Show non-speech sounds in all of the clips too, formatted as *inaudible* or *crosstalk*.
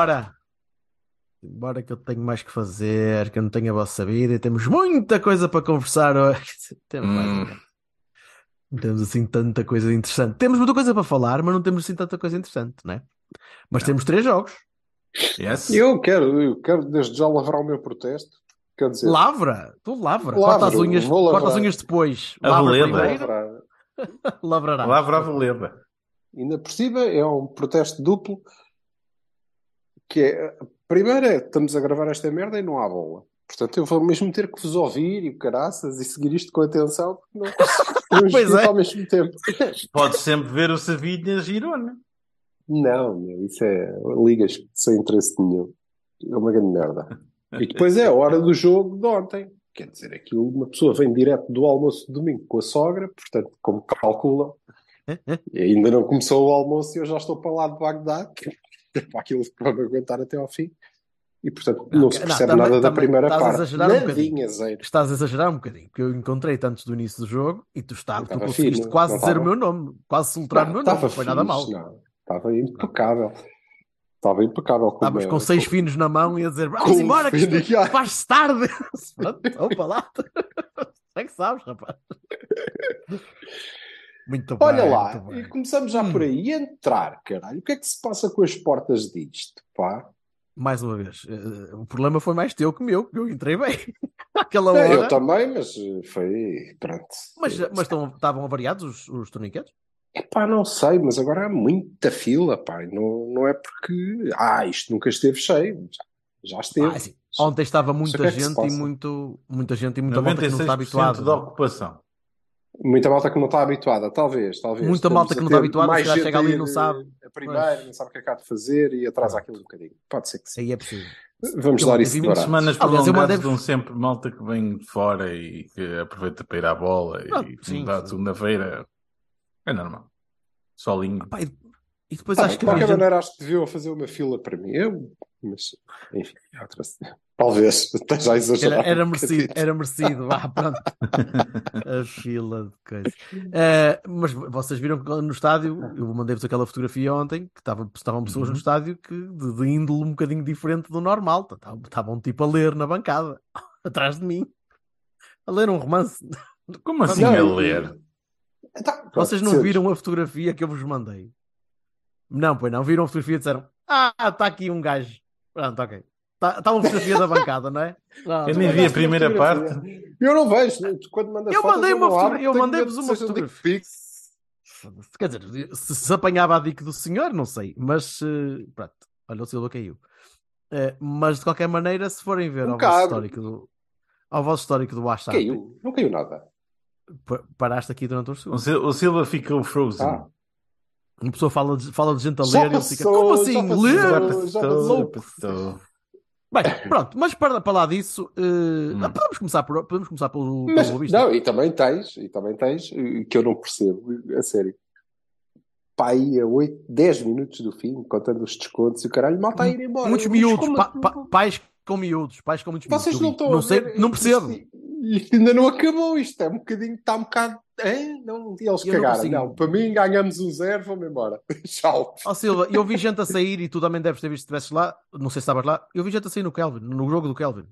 Embora. Embora que eu tenho mais que fazer, que eu não tenho a vossa vida e temos muita coisa para conversar hoje. *laughs* Temos, mais ou menos. Não temos assim tanta coisa interessante. Temos muita coisa para falar, mas não temos assim tanta coisa interessante, não é? Mas temos três jogos. Yes. Eu quero, eu quero desde já lavrar o meu protesto. Quer dizer, Lavra, tu lavra. Lavro, corta as unhas, corta as unhas depois. A *laughs* lavrará. Lavra a veleda. Ainda por cima é um protesto duplo que é, primeiro é, estamos a gravar esta merda e não há bola. Portanto, eu vou mesmo ter que vos ouvir e o caraças e seguir isto com atenção porque não *laughs* consigo Pois é. ao mesmo tempo. *laughs* Podes sempre ver o Savinha Girona. Não, meu, isso é ligas sem interesse nenhum. É uma grande merda. E depois é a hora do jogo de ontem. Quer dizer, aquilo, uma pessoa vem direto do almoço de domingo com a sogra, portanto, como calcula, *laughs* e ainda não começou o almoço e eu já estou para lá de Bagdá, aquilo para me aguentar até ao fim. E, portanto, não, Não, se não, percebe também- nada da também primeira estás a parte. exagerar um bocadinho. Zero. Estás a exagerar um bocadinho, porque eu encontrei-te antes do início do jogo e tu, está, tu conseguiste fino, quase não dizer estava? o meu nome, quase soltar o meu nome, não foi nada mal. não. Estava impecável. Estava impecável. Estavas com seis finos na mão e a dizer vamos com embora, que faz-se tarde. *laughs* Opa lá. *laughs* É que sabes, rapaz. *laughs* Muito bem. Olha lá, muito bem. e começamos já Hum. por aí. Entrar, caralho. O que é que se passa com as portas disto, pá? Mais uma vez, eh, o problema foi mais teu que meu, que eu entrei bem. *laughs* Aquela É, hora. eu também, mas eh, foi. Pronto. Mas, mas estão, estavam avariados os, os torniquetes? Epá, não sei, mas agora há muita fila, pá. e Não, não é porque. Ah, isto nunca esteve cheio. Já, já esteve. Ah, assim, ontem estava muita é gente e passa. muito, muita gente e muita malta que não está 96% habituada. da ocupação. Muita malta que não está habituada, talvez, talvez. Muita Estamos malta que não está habituada, gente chega ali e não sabe. A primeira, não sabe o que é que há de fazer e atrasa aquilo um bocadinho. Pode ser que sim. Aí é possível. Vamos ontem isso vi de muitas barato. Semanas Aliás, eu prolongadas mandei- dão sempre malta que vem de fora e que aproveita para ir à bola Ah, e sim, dá sim. segunda-feira. É normal. Solinho. Pá, e, depois Tá acho que de qualquer havia gente- maneira, acho que deviam fazer uma fila para mim. Eu, mas, enfim, é outra... talvez esteja a exagerar. Era, era um merecido, bocadinho. era merecido. Vá, pronto. *laughs* A fila de coisas. Eh, mas vocês viram que no estádio, eu mandei-vos aquela fotografia ontem, que estava, estavam pessoas Uhum. no estádio que de, de índole um bocadinho diferente do normal. Estavam, tipo a ler na bancada, *laughs* atrás de mim. A ler um romance. Como assim Não, a ler? Tá, pronto, Vocês não viram a fotografia que eu vos mandei? Não, pois não. Viram a fotografia e disseram: Ah, está aqui um gajo. Pronto, ok. Está uma fotografia da bancada, não é? *laughs* Pronto. Eu nem vi a primeira uma parte. fotografia. Eu não vejo. Tu, quando mandas Eu fotos, mandei uma não abro, fotogra- eu mandei-vos uma um fotografia. Quer dizer, se, se apanhava a dica do senhor, não sei, mas eh, pronto, olha, o Silva caiu. Eh, mas de qualquer maneira, se forem ver Um ao vosso histórico do ao vosso histórico do WhatsApp, Caiu. Não caiu nada. pa- paraste aqui durante uns O segundos. O Silva ficou frozen. Ah. Uma pessoa fala de, fala de gente a ler e ele fica, passou, como já assim? passou. Ler? Já passou, passou. já passou. Bem, pronto, mas para falar disso, eh, Hum. podemos começar por, podemos começar pelo, pelo Mas, não, e também tens, e também tens, que eu não percebo, a sério. Pá, aí a 8, 10 minutos do fim, contando os descontos e o caralho, mal está a ir embora. Muitos miúdos, como pa- assim? pa- pais com miúdos, pais com muitos miúdos. Vocês não estão não sei, ver, não percebo. Isto, isto ainda não acabou, isto é um bocadinho, está um bocado. É, não, e eles Eu não cagaram. consigo. Não, para mim ganhamos um zero, vamos embora. *laughs* Tchau. Ó Silva, eu vi gente a sair e tu também deves ter visto se estivesses lá, não sei se estavas lá, eu vi gente a sair no Kelvin, no jogo do Kelvin.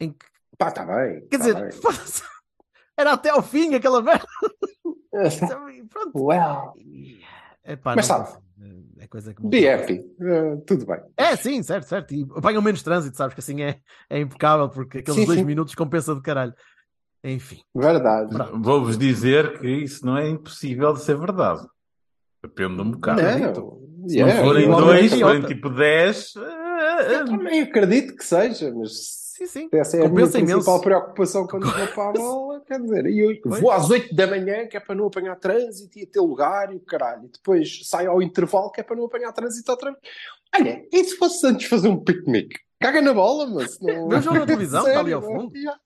Em que, Pá, está bem. quer tá dizer, bem. *laughs* era até ao fim aquela merda. *laughs* Pronto. Well, Epá, Mas não sabe, consigo. é coisa que be happy. Eh, tudo bem. É, sim, certo, certo. E apanham menos trânsito, sabes que assim é, é impecável, porque aqueles Sim, dois sim. minutos compensa de caralho. Enfim. Verdade. Vou-vos dizer que isso não é impossível de ser verdade. Depende um bocado. Não, Se yeah, não forem dois, forem tipo dez, Eu também acredito que seja, mas Sim, sim. Essa é a minha principal imenso. preocupação quando vou para a *laughs* bola. Quer dizer, eu Pois. vou às 8 da manhã, que é para não apanhar trânsito e ter lugar e o caralho. E depois saio ao intervalo, que é para não apanhar trânsito outra vez. Olha, e se fosse antes fazer um piquenique? Caga na bola, mas não. Vê o jogo na televisão, está ali ao Sério, fundo. yeah.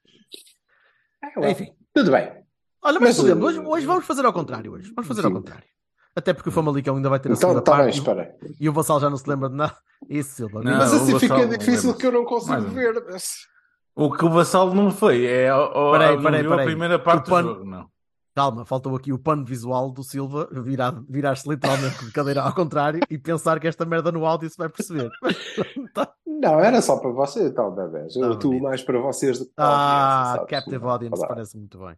É, lá. Enfim. Tudo bem. Olha, mas, Mas, exemplo, uh, hoje, hoje vamos fazer ao contrário. Hoje. Vamos fazer ao sim. contrário. Até porque o Famalicão ainda vai ter a Então, segunda bem, parte espera. e o Vassal já não se lembra de nada. *laughs* Isso, Silva. Não, Mas o assim fica difícil que eu não consigo Mais um. ver. O que o Vassal não foi é o, Peraí, não peraí, viu a peraí. primeira parte O pano- do jogo, não. Calma, faltou aqui o pano visual do Silva virar- virar-se literalmente de cadeira ao contrário e pensar que esta merda no áudio se vai perceber. Tá. *laughs* Não, era só para você, então, bebés. Eu atuo bonito. mais para vocês do que para Ah, audiência, sabes? Captive Audience, Olá. parece muito bem.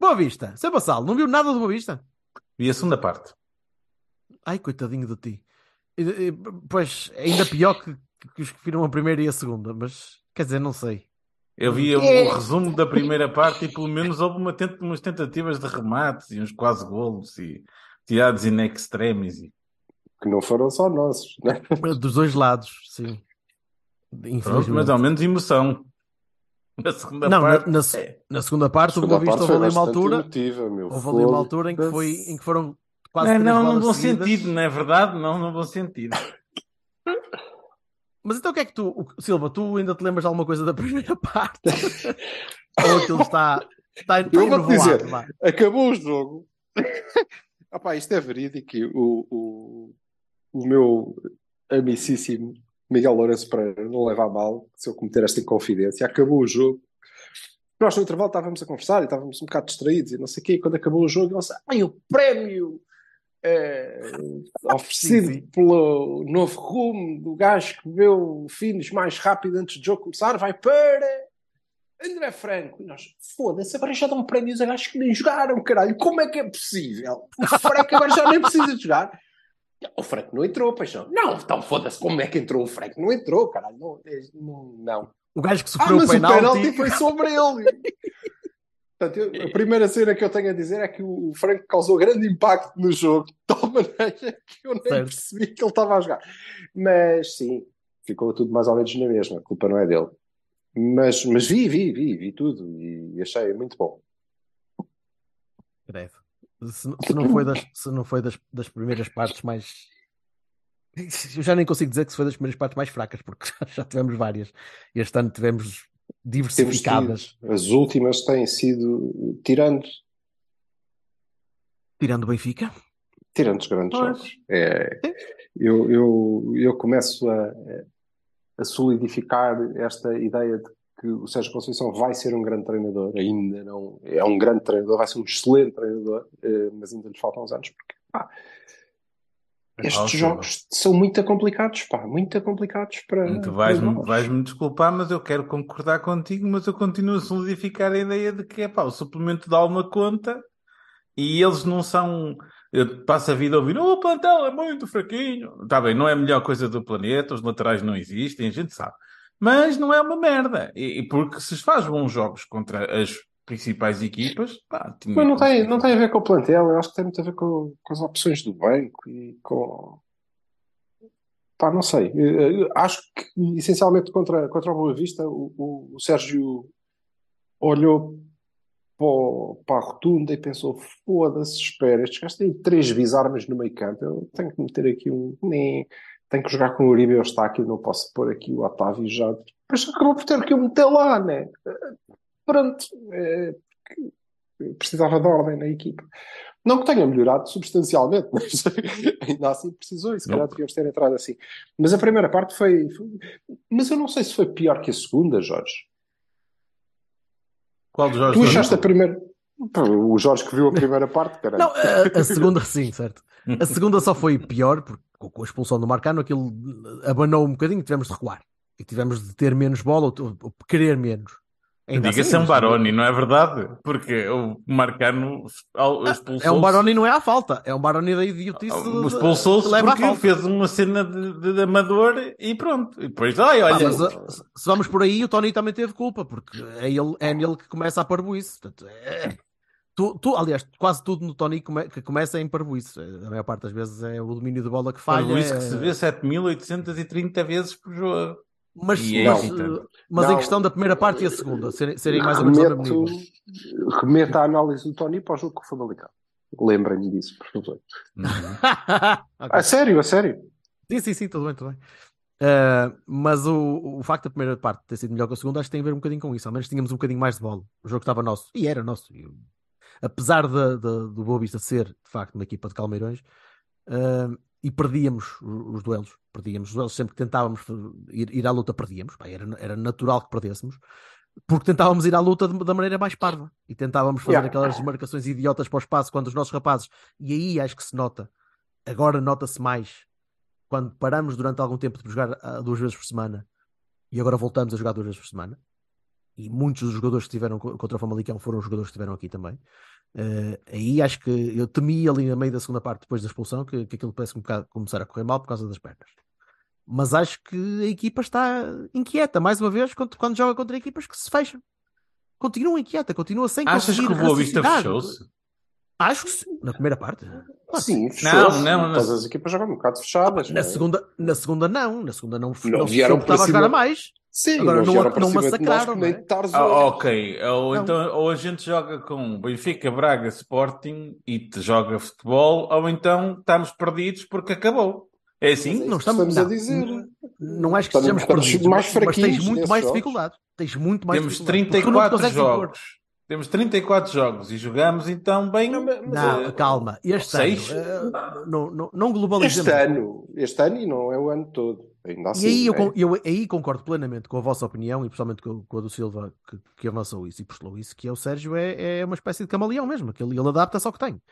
Boa Vista, seu Vassal, não viu nada de Boa Vista? E a segunda parte? Ai, coitadinho de ti. Pois, ainda pior que, que os que viram a primeira e a segunda, mas quer dizer, não sei. Eu vi o, É. o resumo da primeira parte e pelo menos houve uma tent- umas tentativas de remates e uns quase golos e tirados in extremis. E... Que não foram só nossos, né? Dos dois lados, sim. Pronto, mas ao menos emoção. *laughs* Na segunda Não, na, parte. na, é. na segunda parte, o Segunda Boa Vista houve ali uma altura. emotiva, meu. Houve ali uma altura em que, foi, em que foram quase Não, três não, no bom seguidas. sentido, não é verdade? Não, no bom sentido. Mas então o que é que tu, o- Silva, tu ainda te lembras de alguma coisa da *laughs* primeira parte? *laughs* Ou aquilo está, está, está Eu enovoado, dizer. vá. Acabou o jogo. Opá, isto é verídico. O, o, o meu amicíssimo Miguel Lourenço Pereira não leva a mal se eu cometer esta inconfidência. Acabou o jogo. Nós no intervalo estávamos a conversar e estávamos um bocado distraídos e não sei o quê. E quando acabou o jogo, ele disse: Ai, o prémio eh, *laughs* oferecido Sim, sim. pelo novo rumo do gajo que bebeu finos mais rápido antes do jogo começar vai para André Franco. E nós, foda-se, agora já dão prémios a gajos que nem jogaram, caralho. Como é que é possível? O Franco agora já nem precisa de jogar. O Franco não entrou, paixão. Não, então foda-se, como é que entrou o Franco? Não entrou, caralho. Não. não, não. O gajo que Ah, sofreu mas o o penalti penalti. foi sobre ele. *laughs* Portanto, eu- a primeira cena que eu tenho a dizer é que o Franco causou grande impacto no jogo, de tal maneira que eu nem Certo. percebi que ele estava a jogar. Mas sim, ficou tudo mais ou menos na mesma, a culpa não é dele. Mas, mas vi, vi, vi, vi tudo e achei muito bom. Credo. Se, não- se não foi, das, se não foi das, das primeiras partes mais. Eu já nem consigo dizer que se foi das primeiras partes mais fracas, porque *laughs* já tivemos várias. Este ano tivemos diversificadas, tido- as últimas têm sido, tirando, tirando o Benfica. tirando os grandes Pois. jogos. É, eu, eu, eu começo a, a solidificar esta ideia de que o Sérgio Conceição vai ser um grande treinador, ainda não é um grande treinador, vai ser um excelente treinador, eh, mas ainda lhe faltam uns anos, porque pá, estes jogos são muito complicados, pá, muito complicados para. Tu vais-me vais-me desculpar, mas eu quero concordar contigo, mas eu continuo a solidificar a ideia de que é pá, o suplemento dá uma conta e eles não são. Eu passo a vida a ouvir, oh, o plantel é muito fraquinho. Está bem, não é a melhor coisa do planeta, os laterais não existem, a gente sabe. Mas não é uma merda. E, e porque se faz bons jogos contra as principais equipas, pá, Mas não tem, não tem a ver com o plantel, eu acho que tem muito a ver com, com as opções do banco e com. Pá, não sei. Eh, Acho que essencialmente contra, contra o Boa Vista o, o- o Sérgio olhou para, a rotunda e pensou: foda-se, espera, estes gajos têm três bizarmas no meio campo, eu tenho que meter aqui um. Tenho que jogar com o Uribe e o Eustáquio, não posso pôr aqui o Otávio já. Mas acabou por ter que o meter lá, né? Pronto. porque precisava de ordem na equipa. Não que tenha melhorado substancialmente, *laughs* mas ainda assim precisou e se calhar devíamos ter entrado assim. Mas a primeira parte foi, foi- Mas eu não sei se foi pior que a segunda, Jorge. Qual dos jogos Tu achaste a primeira. O Jorge que viu a primeira parte, caralho. Não, a, a segunda sim, certo. A segunda só foi pior, porque com a expulsão do Marcano aquilo abanou um bocadinho, tivemos de recuar. E tivemos de ter menos bola ou, ou- querer menos. Diga-se assim, é um mas- Baroni, não é verdade? Porque o Marcano expulsou É um Baroni não é à falta, é um Baroni da idiotice. de- Expulsou-se porque falta. fez uma cena de, de- de amador e pronto. E depois, ai, olha, mas, uh, se vamos por aí, o Tony também teve culpa, porque é, ele, é nele que começa a parvoíce. Portanto, é- tu, tu, aliás, quase tudo no Tony come- que começa é em parvoíce. A maior parte das vezes é o domínio de bola que falha. Isso que é- se vê 7.830 vezes por jogo. Mas, é mas, eh, mas em Não. questão da primeira parte e a segunda, serem, serem mais ou menos remeto a análise do Tony para o jogo com o Famalicão. Lembrem-me disso, por favor. Uhum. *laughs* Ok. A sério, a sério. Sim, sim, sim, tudo bem, tudo bem. Uh, mas o, o facto da primeira parte ter sido melhor que a segunda, acho que tem a ver um bocadinho com isso. Ao menos tínhamos um bocadinho mais de bola. O jogo estava nosso. E era nosso. E, apesar de, de- do Boa Vista ser, de facto, uma equipa de calmeirões, uh, e perdíamos os, os duelos. Perdíamos os duelos sempre que tentávamos ir, ir à luta, perdíamos. Pá, era, era natural que perdêssemos. Porque tentávamos ir à luta de- da maneira mais parva. E tentávamos fazer Yeah. aquelas desmarcações idiotas para o espaço quando os nossos rapazes. E aí acho que se nota. Agora nota-se mais quando paramos durante algum tempo de jogar ah, duas vezes por semana e agora voltamos a jogar duas vezes por semana. E muitos dos jogadores que estiveram co- contra o Famalicão foram os jogadores que estiveram aqui também. Eh, aí acho que eu temi ali no meio da segunda parte, depois da expulsão, que, que aquilo parece um começar a correr mal por causa das pernas. Mas acho que a equipa está inquieta, mais uma vez, quando, quando joga contra equipas que se fecham. Continua inquieta, continua sem Achas que o Boa Vista fechou-se? Acho que sim, na primeira parte. Ah, Sim, Não, fechou-se. não, não. Todas as equipas jogam um bocado fechadas. Na não é? segunda, na segunda não, na segunda não, Não não vieram para estava a jogar cima. a mais. Sim, Agora, não, não- não cima massacraram, não é? Ah, ok, ou, Não. então, ou a gente joga com Benfica, Braga, Sporting e te joga futebol, ou então estamos perdidos porque acabou. É assim? Não estamos, estamos- a não. dizer. Não acho que Estamos- sejamos estamos perdidos, mais mas tens fraquinhos muito mais jogos. dificuldade. Tens muito mais Temos dificuldade. Porque tu não 34 consegues impor. Temos 34 jogos e jogamos então bem. Não, mas- Não, eh, calma. Este seis? ano, eh, não, não, não globalizemos. Este ano, este ano e não é o ano todo. Ainda assim. E aí eu, é. con- eu aí concordo plenamente com a vossa opinião e principalmente com, com a do Silva que, que avançou isso e postulou isso, que é o Sérgio é, é uma espécie de camaleão mesmo, que ele, ele adapta-se ao que tem.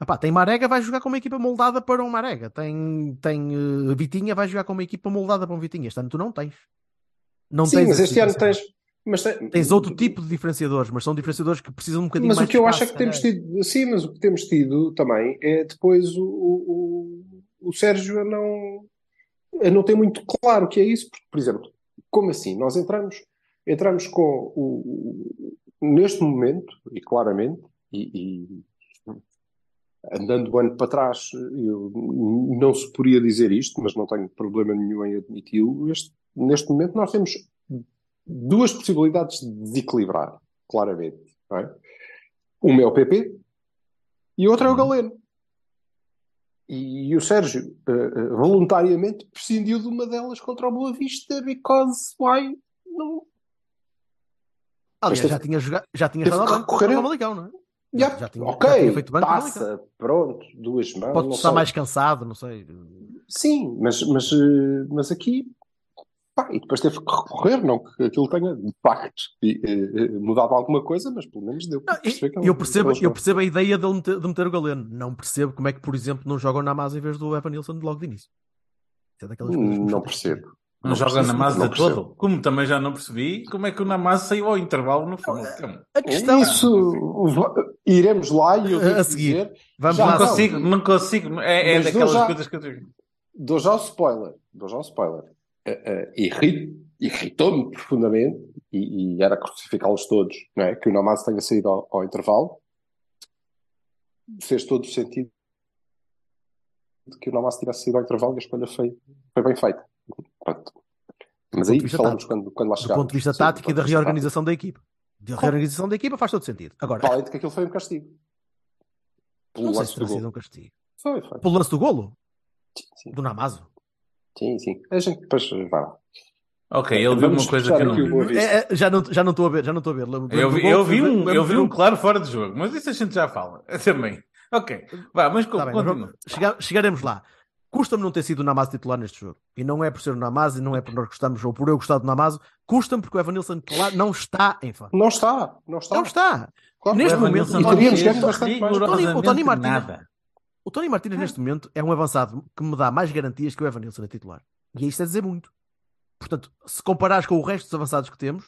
Epá, tem Marega, vai jogar com uma equipa moldada para um Marega. Tem, tem eh, Vitinha, vai jogar com uma equipa moldada para um Vitinha. Este ano tu não tens. Não Sim, tens mas este ano tens. Mas tem- Tens outro tipo de diferenciadores, mas são diferenciadores que precisam um bocadinho Mas mais o que eu acho é que temos calhar. tido, sim, mas o que temos tido também é depois o, o, o, Sérgio a não, a não ter muito claro o que é isso, porque, por exemplo, como assim? Nós entramos, entramos com o, o- neste momento, e claramente, e, e andando um ano para trás, eu não se poderia dizer isto, mas não tenho problema nenhum em admiti-lo. Este- Neste momento, nós temos duas possibilidades de desequilibrar, claramente. Não é? Uma é o PP e outra é o Galeno. E, o Sérgio eh, voluntariamente prescindiu de uma delas contra o Boa Vista because why? Não. Mas já teve- tinha jogado, já tinha jogado banco contra o Famalicão, não é? Já, já tinha- ok, já tinha feito banco passa, pronto, duas mãos. Pode estar sei. mais cansado, não sei. Sim, mas, mas, eh, mas aqui. Pá, e depois teve que recorrer, não que aquilo tenha de facto eh, eh, mudado alguma coisa, mas pelo menos deu para Não, perceber que eu, percebo, eu percebo a ideia de meter, de meter o Galeno. Não percebo como é que, por exemplo, não jogam na Namaz em vez do Evan Nilsson logo de início. Isso é daquelas coisas que me Não percebo. Não, Não joga percebo, na massa não percebo. todo. Como também já não percebi, como é que o Namaz saiu ao intervalo no Famalicão? A questão. Isso, iremos lá e eu A seguir. dizer, Vamos lá. Não consigo, não consigo. É, é daquelas já- coisas que eu digo. dou já o spoiler, dou já o spoiler. Eh, eh, irri- Irritou-me profundamente, e, e era crucificá-los todos, não é? Que o Namaz tenha saído ao, ao intervalo. Fez todo o sentido de que o Namaz tivesse saído ao intervalo e a escolha foi, foi bem feita. Pronto. Mas aí falamos tático. quando, quando lá Do chegarmos. ponto de vista tático do e da reorganização da equipa. Da reorganização da equipa faz todo sentido. Agora. Além de que aquilo foi um castigo. Pelo não sei lance se do terá sido um castigo. Foi, foi. Pelo lance do golo? Sim, Do Namazo? Sim, sim. A gente depois vai lá. Ok, ele viu Vamos uma coisa que eu não vi. É, é, já, não, já não estou a ver, já não estou a ver. Eu vi, eu vi um, eu vi um claro fora de jogo, mas isso a gente já fala *laughs* também. Ok, vá, mas Tá continua. chega- chegaremos lá. Custa-me não ter sido o Namaz titular neste jogo. E não é por ser o Namaz e não é por nós gostamos ou por eu gostar do Namaz. Custa-me porque o Evan Nilsson claro, não está em fã. Não está, não está. Não está. Claro, Neste momento, Nilsson e teríamos bastante mais. O Tony Martínez- nada. O Tony Martínez, neste momento, é um avançado que me dá mais garantias que o Evan Nilsson a titular. E isto é dizer muito. Portanto, se comparares com o resto dos avançados que temos,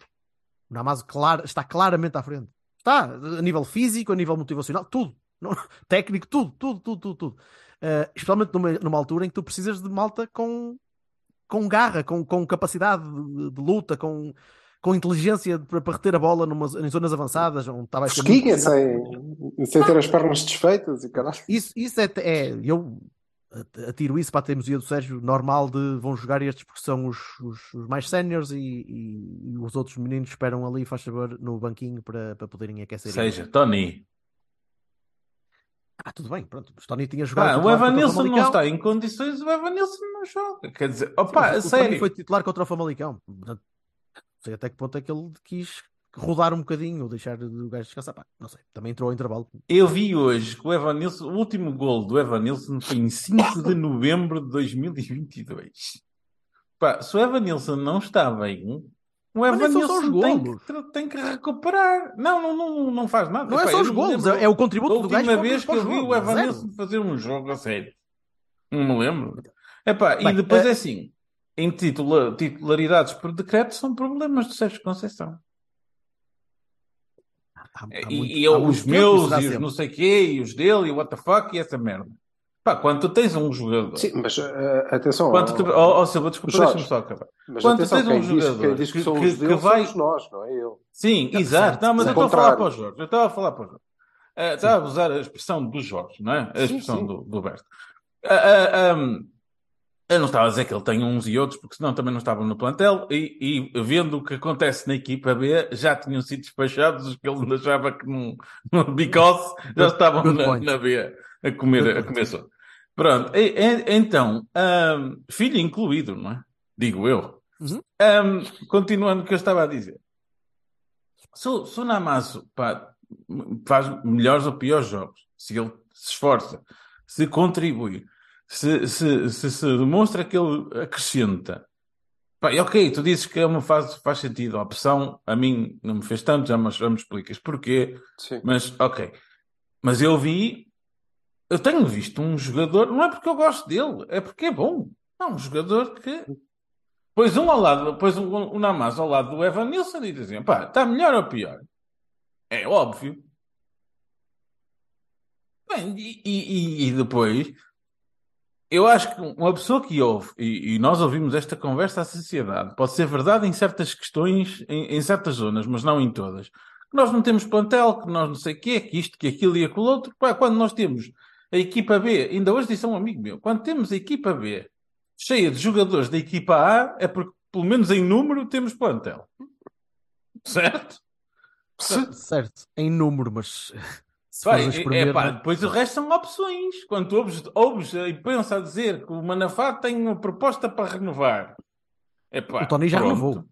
o Namaz claro, está claramente à frente. Está, a nível físico, a nível motivacional, tudo. Não- *laughs* técnico, tudo, tudo, tudo, tudo. tudo. Eh, especialmente numa, numa altura em que tu precisas de malta com, com garra, com, com capacidade de, de luta, com, com inteligência para, para reter a bola numa, em zonas avançadas, onde estava a ser muito sem, sem ter as pernas desfeitas e caralho. Isso, isso é, é- eu atiro isso para a teimosia do Sérgio, normal de vão jogar estes porque são os, os, os mais séniores e, e- e os outros meninos esperam ali, faz favor, no banquinho para, para poderem aquecer. Seja, Tony. Ah, tudo bem, pronto. O Tony tinha jogado. Pá, o Evanilson não está em condições, o Evanilson não joga. Quer dizer, Sim, opa, mas a o Tony sério. foi titular contra o Famalicão. Sei até que ponto é que ele quis rodar um bocadinho ou deixar o gajo descansar. Pá, não sei. Também entrou ao intervalo. Eu vi hoje que o Evanilson, o último gol do Evanilson foi em 5 de novembro de 2022. Pá, se o Evanilson não está bem, o só Evanilson tem que, tem que recuperar. Não, não, não, não faz nada. Não é Epá, só eu os golos, lembro é, é o contributo do gajo última para o- vez que eu vi o Evanilson fazer um jogo a sério. Não me lembro. Epá, e Bem, depois eh, é assim, em titula- titularidades por decreto são problemas do Sérgio Conceição. Há- há E, muito- e eu, os meus, e os sempre. não sei quê, e os dele, e o what the fuck, e essa merda. Pá, quando tu tens um jogador. Sim, mas eh, atenção. Quando tu, oh, oh, Silva, desculpa, Jorge, deixa-me só acabar. Mas quando tu atenção, tens um quem diz, jogador quem diz que, que- são que- os que vai- somos nós, não é ele. Sim, Não, exato. Não, mas eu estou a falar para o Jorge. Eu estava a falar para o Jorge. Ah, estava a usar a expressão do Jorge, não é? A Sim, expressão sim. do, do Berto. Ah, ah, ah, eu não estava a dizer que ele tem uns e outros, porque senão também não estavam no plantel. E, e vendo o que acontece na equipa B, já tinham sido despachados os que ele *laughs* achava que não. não já estavam na, na B a comer, a comer sopa. Pronto, e- e- então, ah, filho incluído, não é? Digo eu. Uhum. Ah, continuando o que eu estava a dizer. Se, o- se o Namazo pá, faz melhores ou piores jogos, se ele se esforça, se contribui, se, se, se, se demonstra que ele acrescenta, pá, e ok, tu dizes que é uma fase que faz sentido. A opção a mim não me fez tanto, já me, já me explicas porquê, Sim. mas ok. Mas eu vi, eu tenho visto um jogador, não é porque eu gosto dele, é porque é bom. É um jogador que Pois um ao lado, pois um, um Namaz ao lado do Evan Nilsson e dizem, pá, está melhor ou pior? É óbvio. Bem, e, e- e depois, eu acho que uma pessoa que ouve, e, e nós ouvimos esta conversa à sociedade, pode ser verdade em certas questões, em, em certas zonas, mas não em todas. Nós não temos plantel, que nós não sei o quê, que isto, que aquilo e aquilo outro. Quando nós temos a equipa B, ainda hoje disse a um amigo meu, quando temos a equipa B cheia de jogadores da equipa A, é porque, pelo menos em número, temos plantel. Certo? Certo, em número, mas se Vai, é, espremer, é pá, não- depois o resto são opções. Quando tu ouves, ouves e pensa a dizer que o Manafá tem uma proposta para renovar. É pá, o Tony já pronto. renovou.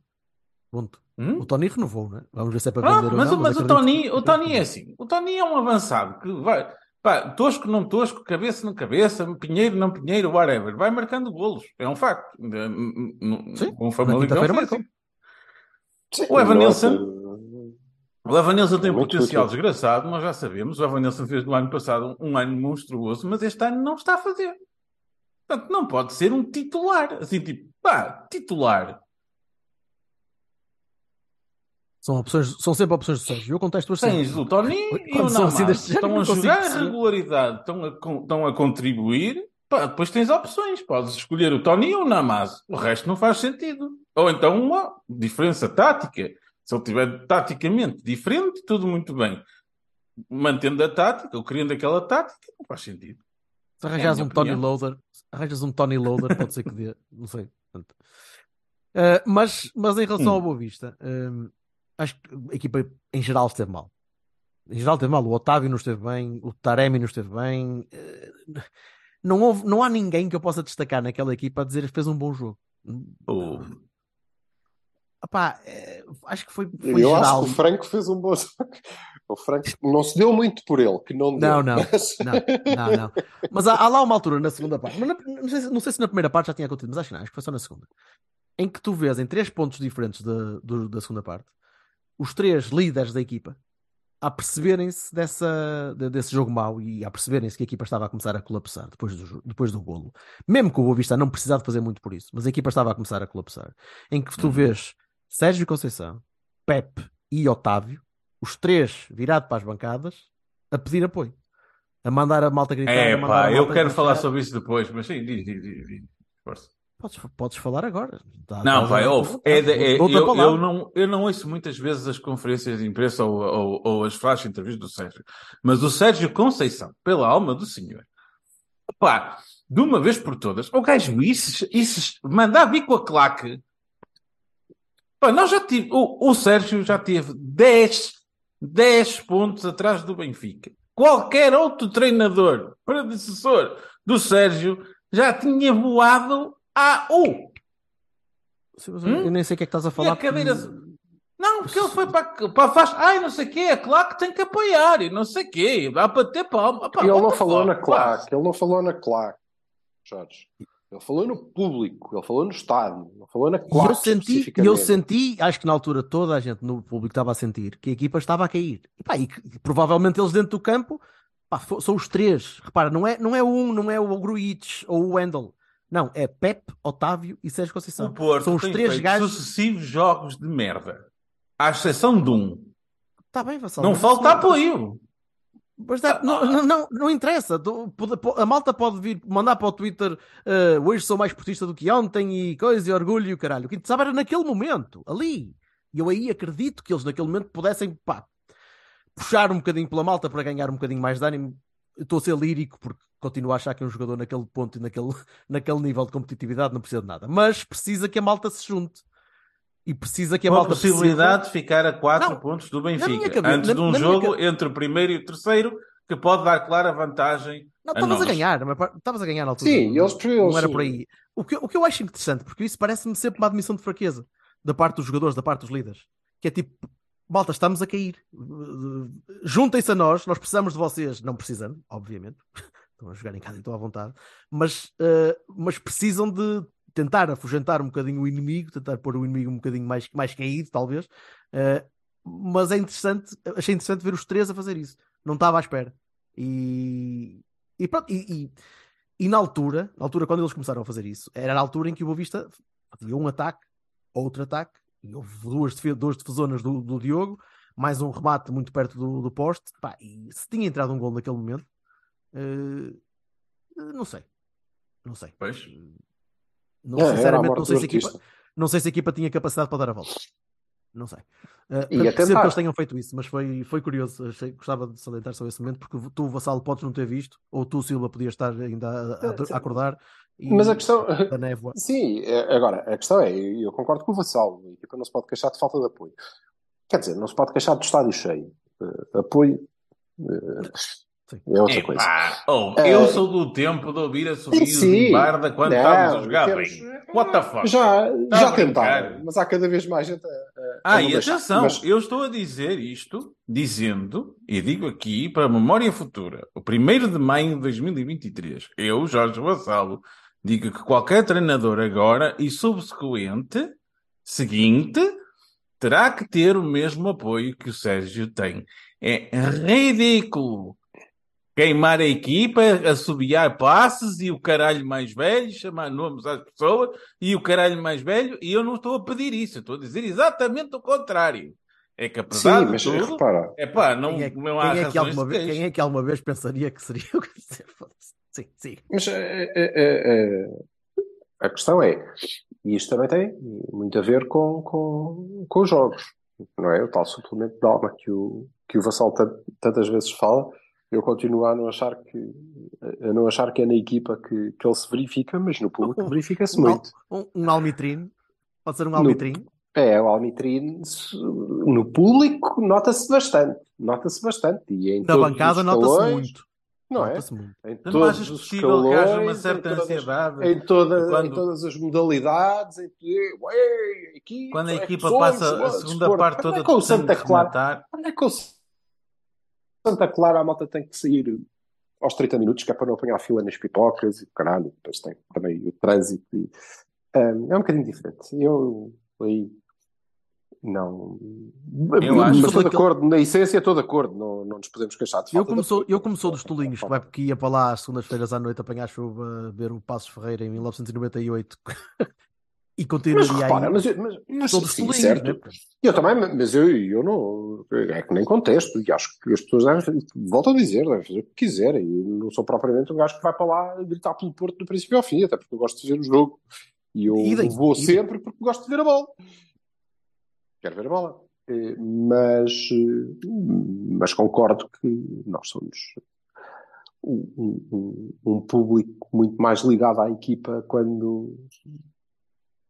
Ponto. Hum? O Tony renovou, né? Vamos ver se é para Pronto, vender mas, ou não. mas o, acredito Tony, que- o Tony é assim. O Tony é um avançado que vai. Pá, tosco, não tosco, cabeça, não cabeça, pinheiro, não pinheiro, whatever. Vai marcando golos. É um facto. N- n- n- Sim, Com o na Famalicão quinta-feira foi marcou. assim. Sim, O Evanilson- O Evanilson tem um Muito potencial útil. desgraçado, nós já sabemos. O Evanilson fez no ano passado um, um ano monstruoso, mas este ano não está a fazer. Portanto, não pode ser um titular. Assim, tipo, pá, titular. São, opções, são sempre opções do Sérgio. Eu contesto as Tens o Tony e o são assim género, Estão a jogar a perceber. regularidade, estão a, estão a contribuir. Pá, depois tens opções. Podes escolher o Tony ou o Namaz. O resto não faz sentido. Ou então uma diferença tática. Se ele estiver taticamente diferente, tudo muito bem. Mantendo a tática, ou criando aquela tática, não faz sentido. Se arranjas É um Tony. Loader, arranjas um Tony Loader, pode ser que dê, não sei. Eh, mas, mas em relação Hum. ao Boa Vista, eh, acho que a equipa em geral esteve mal. Em geral esteve mal. O Otávio não esteve bem, o Taremi não esteve bem. eh, não, houve, não há ninguém que eu possa destacar naquela equipa a dizer que fez um bom jogo. Oh. Epá, eh, acho que foi, foi Eu acho geral. que o Franco fez um bom jogo. O Franco não se deu muito por ele, que não deu. Não, não, mas- *laughs* não, não, não. Mas há, há lá uma altura na segunda parte, mas na- não, sei, se- não sei se na primeira parte já tinha acontecido, mas acho que não, acho que foi só na segunda, em que tu vês em três pontos diferentes da, do- da segunda parte os três líderes da equipa a perceberem-se dessa, de- desse jogo mau e a perceberem-se que a equipa estava a começar a colapsar depois do, depois do golo. Mesmo que o Boa Vista não precisasse de fazer muito por isso, mas a equipa estava a começar a colapsar. Em que tu Uhum. vês Sérgio Conceição, Pepe e Otávio, os três virados para as bancadas, a pedir apoio. A mandar a malta gritar. É pá, eu quero falar sobre isso depois, mas sim, diz, diz, diz. diz. Força. Podes, podes falar agora. Dá- Não, vai, ouve. É, é- eu, eu não, eu não ouço muitas vezes as conferências de imprensa ou, ou, ou as flash entrevistas do Sérgio, mas o Sérgio Conceição, pela alma do senhor, pá, de uma vez por todas, o gajo isso, isso mandar vir com a claque. Pá, nós já tive, o, o Sérgio já teve 10, 10 pontos atrás do Benfica. Qualquer outro treinador, predecessor do Sérgio, já tinha voado a U. Mas Eu nem sei o que é que estás a falar. a cadeira... porque- Não, porque ele foi para, para a faixa. Ai, não sei o quê, é claro que tem que apoiar e não sei o quê. Dá para ter palma. Pá, ele não falou na claque, ele não falou na claque, Jorge. Ele falou no público, ele falou no estádio, ele falou na E claque. eu senti, e eu senti, acho que na altura toda a gente no público estava a sentir que a equipa estava a cair. E, pá, e que provavelmente eles dentro do campo pá, são os três. Repara, não é, não é o um, não é o Gruitch ou o Wendel. Não, é Pep, Otávio e Sérgio Conceição. O Porto São os tem três gajos. sucessivos jogos de merda. À exceção de um. Está bem, Vassal. Não mas falta apoio. Mas dá- não, não, não, não interessa. A malta pode vir mandar para o Twitter eh, hoje sou mais portista do que ontem e coisa e orgulho e o caralho. O que interessava era naquele momento, ali. E eu aí acredito que eles naquele momento pudessem pá, puxar um bocadinho pela malta para ganhar um bocadinho mais de ânimo. Estou a ser lírico porque continuo a achar que um jogador naquele ponto e naquele, *laughs* naquele nível de competitividade não precisa de nada. Mas precisa que a malta se junte. E precisa que a Com a malta possibilidade de ficar a 4 Não, pontos do Benfica. cabeça- antes na- de um minha jogo entre o primeiro e o terceiro, que pode dar clara vantagem. Não, a estavas a ganhar, estavas a ganhar na altura. Sim, não, eles- eles- não era por aí. O que, o que eu acho interessante, porque isso parece-me sempre uma admissão de fraqueza da parte dos jogadores, da parte dos líderes, que é tipo, malta, estamos a cair. Juntem-se a nós, nós precisamos de vocês, não precisando, obviamente, *laughs* estão a jogar em casa e estão à vontade, mas, uh, mas precisam de tentar afugentar um bocadinho o inimigo, tentar pôr o inimigo um bocadinho mais, mais caído, talvez. Uh, mas é interessante, achei interessante ver os três a fazer isso. Não estava à espera. E, e pronto, e, e- e na altura, na altura quando eles começaram a fazer isso, era na altura em que o Boa Vista fazia um ataque, outro ataque, e houve duas, duas defesonas do, do Diogo, mais um remate muito perto do, do poste, pá, e se tinha entrado um gol naquele momento, eh, não sei, não sei. Pois. Não, É, sinceramente, não sei, se a equipa, não sei se a equipa tinha capacidade para dar a volta. Não sei. Uh, E percebo tentar. que eles tenham feito isso, mas foi, foi curioso. Achei, gostava de salientar só esse momento, porque tu, Vassalo, podes não ter visto, ou tu, Silva, podias estar ainda a, a- a acordar. E, Mas a questão. *laughs* Da névoa. *laughs* Sim, é- agora, a questão é, e eu concordo com o Vassal, a equipa não se pode queixar de falta de apoio. Quer dizer, não se pode queixar do estádio cheio. Eh, apoio eh, Sim. É outra coisa. Epá, oh, É. eu sou do tempo de ouvir a Sim. de Barda quando Não, estávamos a jogar temos- bem. What the fuck? Já, Tá já tentaram, mas há cada vez mais gente a, a- Ah, e deixar. atenção, Mas- eu estou a dizer isto, dizendo, e digo aqui para a memória futura, o 1 de maio de 2023, eu, Jorge Vassalo, digo que qualquer treinador agora e subsequente, seguinte, terá que ter o mesmo apoio que o Sérgio tem. É ridículo queimar a equipa, assobiar passes e o caralho mais velho, chamar nomes às pessoas e o caralho mais velho, e eu não estou a pedir isso, eu estou a dizer exatamente o contrário. É que apesar Sim, de mas tudo, repara, é pá, não, Quem é, não há quem é que alguma vez, quem é que alguma vez pensaria que seria *laughs* o que. Sim, sim. mas eh, eh, a questão é, e isto também tem muito a ver com, com, com os jogos, não é? O tal suplemento de alma que o, que o Vassal tan- tantas vezes fala, eu continuo a não achar que, a não achar que é na equipa que, que ele se verifica, mas no público verifica-se Um, muito. um, um almitrine. Pode ser um No- almitrine. É, o Almitrine no público nota-se bastante, nota-se bastante, e em Na bancada os nota-se muito. Não é? Nota-se muito. Em todos achas os possível que haja uma certa em todas, ansiedade em, toda, quando- em todas as modalidades, em ué, equipa, quando a é que equipa somos, passa a ué, segunda desporto. parte Onde toda é que o Santa Clara, onde é que o Santa Clara a malta tem que sair aos 30 minutos, que é para não apanhar fila nas pipocas e caralho, depois tem também o trânsito e, hum, é um bocadinho diferente. Eu aí não. Eu mas acho- estou de acordo, na essência estou de acordo, não, não nos podemos queixar de Eu como, sou, eu como sou dos tolinhos que, vai, que ia para lá às segundas-feiras à noite apanhar chuva, ver o Passos Ferreira em 1998 e Mas continuaria repara, aí. mas, mas, mas sim, certo. né? Eu também, mas eu, eu não. É que nem contesto, e acho que as pessoas devem, volto a dizer, devem fazer o que quiserem. Eu não sou propriamente um gajo que vai para lá gritar pelo Porto do princípio ao fim, até porque eu gosto de ver o jogo. E eu Idem, vou idem. sempre porque gosto de ver a bola. Quero ver a bola. Eh, Mas, eh, mas concordo que nós somos. um, um- um público muito mais ligado à equipa quando,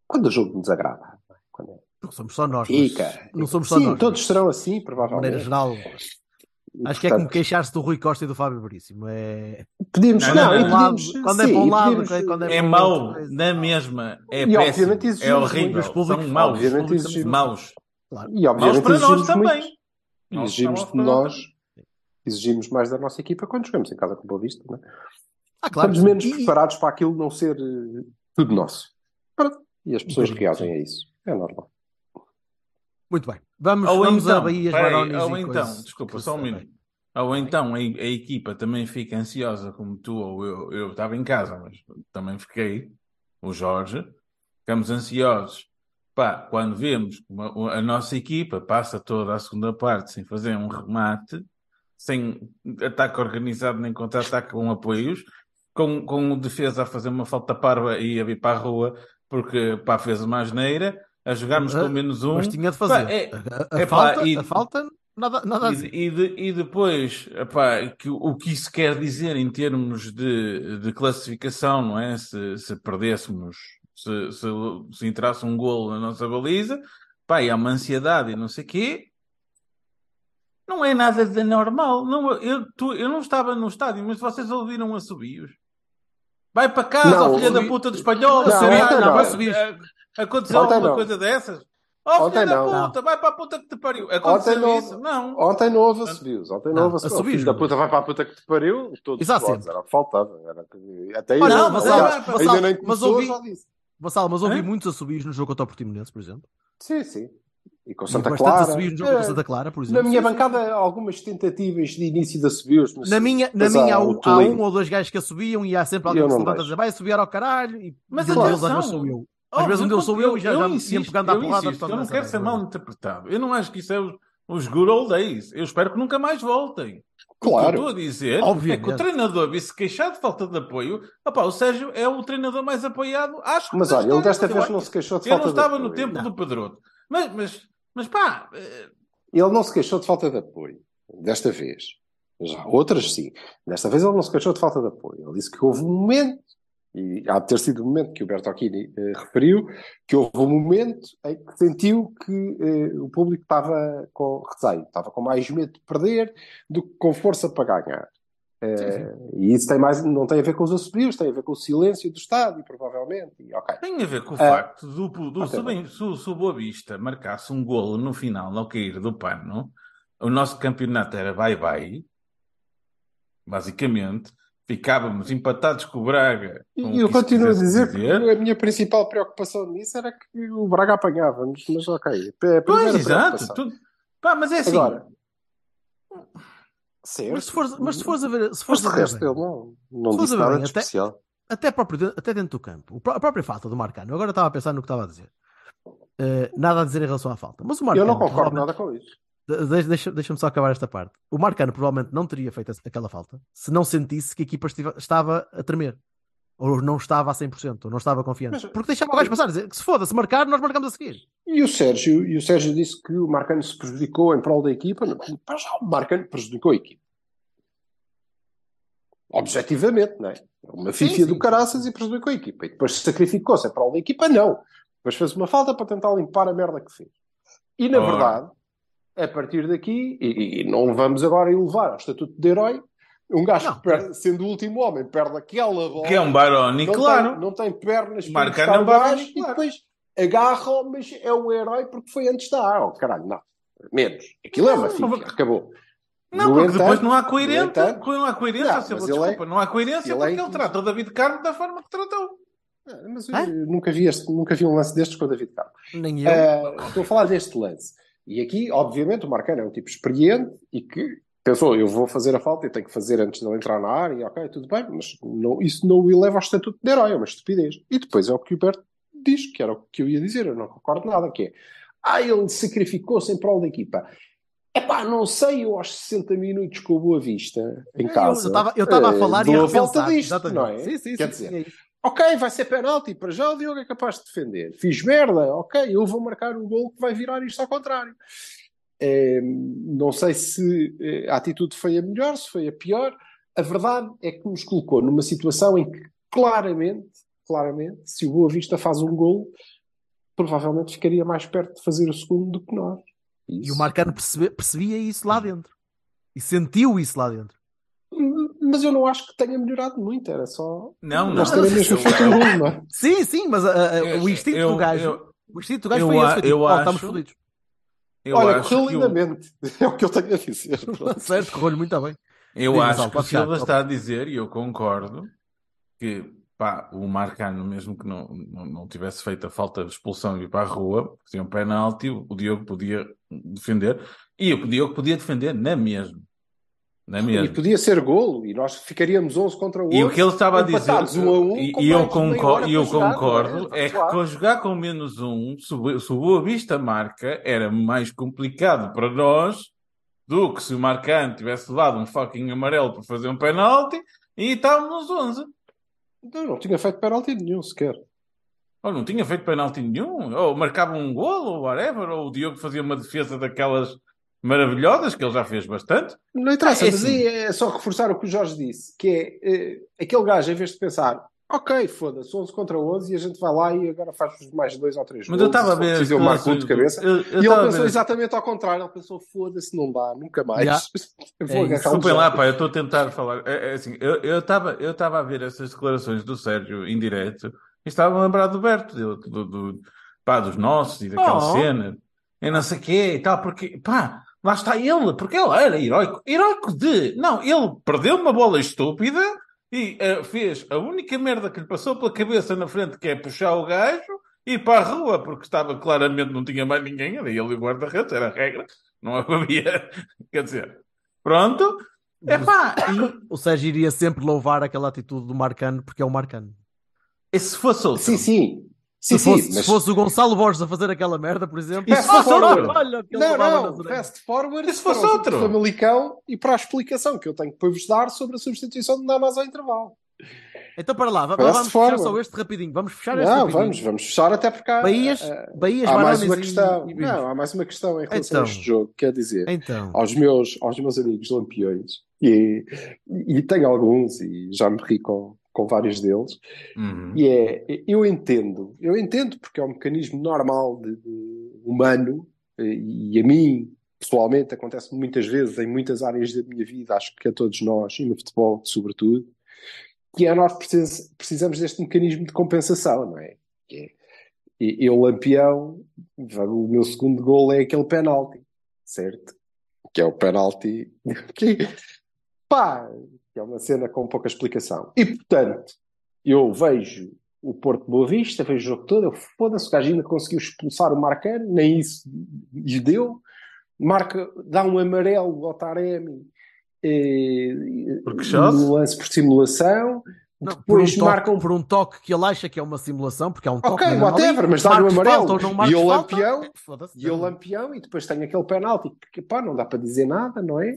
quando o jogo nos agrada. Quando é- Não somos só nós. Fica. Não somos só Sim, nós. todos serão assim, De maneira provavelmente. geral. E, Acho que é como portanto, queixar-se do Rui Costa e do Fábio Veríssimo. É... Pedimos, Não, não, não, e não. pedimos, Quando é sim, para um lado, pedimos- quando é É para mau, outro, é- na mesma. É E, péssimo. obviamente, É horrível. Os públicos- São maus. obviamente, públicos exigimos- Maus. Claro. E Maus obviamente para nós também. muito. Maus Exigimos de nós exigimos mais da nossa equipa quando jogamos em casa com o Boa Vista. Não é? Ah, claro. Estamos menos E- preparados para aquilo não ser eh, tudo nosso. E as pessoas reagem a isso. É normal. Muito bem. Vamos, Ou vamos a então, Bahias, peraí, ou e então, coisas desculpa, só um minuto. Ou então a, a equipa também fica ansiosa, como tu ou eu. Eu estava em casa, mas também fiquei, o Jorge. Ficamos ansiosos. Pá, quando vemos que uma- a nossa equipa passa toda a segunda parte sem fazer um remate, sem ataque organizado nem contra-ataque com apoios, com, com o defesa a fazer uma falta parva e a vir para a rua porque pá, fez uma asneira, a jogarmos Ah, com menos um. Mas tinha de fazer. Pá, é- a, a é pá, falta, e- a falta, nada, nada a E, e de- e depois, epá, que, o- o que isso quer dizer em termos de, de classificação, não é? Se, se perdêssemos, se, se, se entrasse um golo na nossa baliza, pá, e há uma ansiedade e não sei quê, não é nada de normal. Não, eu, tu- eu não estava no estádio, mas vocês ouviram assobios. Vai para casa, Não, ó, filha da ouvi- puta do espanhol. Não, sei lá, ontem não. assobios. Aconteceu Ontem alguma não. coisa dessas? Ó, Ontem filha da não. puta, vai para a puta que te pariu. Aconteceu Ontem não. isso? Não. Ontem não houve assobios. Ontem não, Não, houve assobios. Filho da não. puta vai para a puta que te pariu. Todos Isso há os jogos. sempre. Era o que faltava. Era Até Olha, ainda, não, mas aliás, há- mas ainda nem mas começou, ouvi- já disse. Vassal, mas ouvi Hã? muitos assobios no jogo contra o Portimonense, por exemplo. Sim, sim. E com Santa bastantes Clara. assobios no jogo É, Santa Clara, por exemplo. Na minha bancada, algumas tentativas de início de assobios. Na minha, na minha há, um, há um ou dois gajos que assobiam e há sempre alguém Eu que se não levanta a dizer vai assobiar ao caralho. E Mas atenção, vezes sou eu. Às Oh, vezes um deles sou eu e já, já me iam pegando à eu porrada. eu não quero ser mal interpretado. Eu não acho que isso é os, os good old days. Eu espero que nunca mais voltem. O que eu Claro. estou a dizer Obviamente. é que o treinador vi-se queixar de falta de apoio. Opá, o Sérgio é o treinador mais apoiado. Acho que Mas olha, ele desta eu vez não se queixou de Eu falta não de estava no apoio. tempo Não. do Pedroto. Mas, mas, mas pá, eh, Ele não se queixou de falta de apoio. Desta vez. Já outras sim. Desta vez ele não se queixou de falta de apoio. Ele disse que houve um momento, e há de ter sido o momento que o Bertocchini eh, referiu, que houve um momento em que sentiu que eh, o público estava com receio, estava com mais medo de perder do que com força para ganhar. Eh, E isso tem mais, não tem a ver com os assobios, tem a ver com o silêncio do estádio, provavelmente. E, ok. tem a ver com o Ah. facto do, do, Ah, se, bem- se o- se o Boa Vista marcasse um golo no final, ao cair do pano, o nosso campeonato era bye-bye. Basicamente, ficávamos empatados com o Braga. com E eu continuo a quisesse dizer que a minha principal preocupação nisso era que o Braga apanhava-nos, mas ok. É Pois, exato. Tu- Pá, mas é assim. Agora, certo. Mas se fores, mas se fores a ver, se Mas fores de a ver resto bem, ele não, não disse nada bem, de até- especial. até, próprio, até dentro do campo, a própria falta do Marcano, eu agora estava a pensar no que estava a dizer. Eh, nada a dizer em relação à falta. Mas o Eu Marcano, não concordo nada com isso. De- Deixa- Deixa- Deixa-me só acabar esta parte. O Marcano provavelmente não teria feito aquela falta se não sentisse que a equipa estiva- estava a tremer. Ou não estava a 100%, ou não estava confiante. Mas- Porque deixava o gajo passar, dizer que se foda, se marcar, nós marcamos a seguir. E o Sérgio, e o Sérgio disse que o Marcano se prejudicou em prol da equipa. Não, para já o Marcano prejudicou a equipa. Objetivamente, não é? É Uma fifia do caraças e prejudicou a equipa. E depois sacrificou-se em prol da equipa, não. Depois fez uma falta para tentar limpar a merda que fez. E na Ora. verdade, a partir daqui, e, e não vamos agora elevar ao estatuto de herói, um gajo Não. que perde, sendo o último homem, perde aquela bola. Que é um Baroni, não claro. Tem, não tem pernas para Marca buscar na o gajo barriga, e claro. depois agarra mas é um herói porque foi antes da água. Caralho, não. Menos. Aquilo é uma Não, mas- Acabou. Não, No porque entanto- depois não há coerência. entanto- não há coerência, Não, mas ele é- desculpa. Não há coerência ele é porque ele inclu- trata o David Carmo da forma que tratou. Ah, Mas Hã? eu nunca vi, este, nunca vi um lance destes com o David Carmo. Nem eu. Ah, estou a falar deste lance. E aqui, obviamente, o Marcano é um tipo experiente e que pensou, eu vou fazer a falta e tenho que fazer antes de ele entrar na área, ok, tudo bem, mas não- isso não o eleva ao estatuto de herói, é uma estupidez. E depois é o que o Berto diz, que era o que eu ia dizer, eu não concordo nada, que é, ah, ele sacrificou-se em prol da equipa. Epá, não sei, eu aos 60 minutos com o Boa Vista, em Eu- casa... Eu estava a eh, falar e a a volta disto, Exatamente. não é? Sim, sim, Quer sim, dizer, sim, é. Ok, vai ser penalti. Para já o Diogo é capaz de defender. Fiz merda. Ok, eu vou marcar o gol que vai virar isto ao contrário. Eh, não sei se eh, a atitude foi a melhor, se foi a pior. a verdade é que nos colocou numa situação em que claramente, claramente, se o Boa Vista faz um gol, provavelmente ficaria mais perto de fazer o segundo do que nós. E Isso. o Marcano percebe- percebia isso lá dentro. E sentiu isso lá dentro. Mas eu não acho que tenha melhorado muito, era só Não, não. nós terem mesmo Eu- feito um gol, não é? Sim, sim, mas ah, Eu- o instinto eu- do gajo, eu- o instinto do gajo eu foi a- esse. Foi tipo, eu "Oh, estamos acho- fodidos. Eu Olha, correu lindamente. *laughs* É o que eu tenho a dizer. *laughs* Certo, correu-lhe muito bem. Eu Diz, acho que o Silva está a dizer, e eu concordo, que pá, o Marcano, mesmo que não, não, não tivesse feito a falta de expulsão e ir para a rua, fazia um penalti, o Diogo podia defender, e o Diogo podia defender na mesma. Na E mesma. podia ser golo, e nós ficaríamos 11 contra o 11. E o que ele estava a dizer, um a um, e, e eu, e eu para jogar, concordo, não é que com jogar com menos um, se o, Boa Vista marca, era mais complicado para nós do que se o Marcano tivesse levado um fucking amarelo para fazer um penalti e estávamos 11. Não, não tinha feito penalti nenhum sequer. Ou não tinha feito penalti nenhum, ou marcava um golo, ou whatever, ou o Diogo fazia uma defesa daquelas maravilhosas, que ele já fez bastante. Não interessa, É mas assim. aí é só reforçar o que o Jorge disse, que é eh, aquele gajo, em vez de pensar, ok, foda-se, 11 contra 11, e a gente vai lá e agora faz mais dois ou três Mas eu golos, estava a ver. eu marco de cabeça. Eu, eu e ele pensou ver- exatamente ao contrário, ele pensou, foda-se, não dá, nunca mais. *laughs* Eu É Desculpem lá, pá, eu estou a tentar falar. É, é assim, eu estava eu estava a ver essas declarações do Sérgio em direto e estava a lembrar do Berto, do, do, do- pá, dos nossos e daquela Oh. cena, e não sei o quê e tal, porque, pá, lá está ele, porque ele era heróico. Heróico de. Não, ele perdeu uma bola estúpida e eh, fez a única merda que lhe passou pela cabeça na frente, que é puxar o gajo e ir para a rua, porque estava claramente, não tinha mais ninguém, era ele e o guarda-redes, era a regra, não *laughs* havia. Quer dizer, pronto. Epá, e, O Sérgio iria sempre louvar aquela atitude do Marcano porque é o Marcano. e se fosse outro? Sim, sim. Sim, Se fosse, sim, se mas... fosse o Gonçalo Borges a fazer aquela merda, por exemplo, E se *laughs* fosse outro? olha, que Não, não, fast forward E se fosse para o outro? Famalicão e para a explicação que eu tenho para vos dar sobre a substituição de Damas ao intervalo. Então para lá, Fast vamos forward. fechar só este rapidinho. Vamos fechar este Não, rapidinho. vamos, vamos fechar até porque há, Bahias, há- Bahias há mais uma questão. e. Não, há mais uma questão em relação Então. a este jogo. Quer dizer, Então, aos meus, aos meus amigos lampiões, e, e tenho alguns, e já me ri com, com vários deles, Uhum. e é, eu entendo, eu entendo porque é um mecanismo normal de, de humano, e a mim, pessoalmente, acontece muitas vezes em muitas áreas da minha vida, acho que a todos nós, e no futebol, sobretudo, que é nós precis- precisamos deste mecanismo de compensação, não é? É eu, lampião, o meu segundo gol é aquele penalti, certo? Que é o penalti *laughs* que, pá, que é uma cena com pouca explicação. E, portanto, eu vejo o Porto Boa Vista, vejo o jogo todo, eu foda-se, o gajo ainda conseguiu expulsar o Marcano, nem isso lhe deu, marca, dá um amarelo ao Taremi eh, no lance por simulação, não, por, um depois toque, marcam por um toque que ele acha que é uma simulação, porque há um toque Ok, ali, whatever, mas dá-lhe o marques amarelo. falta E o lampião-. E eu lampião, e depois tenho aquele penalti que pá, não dá para dizer nada, não é?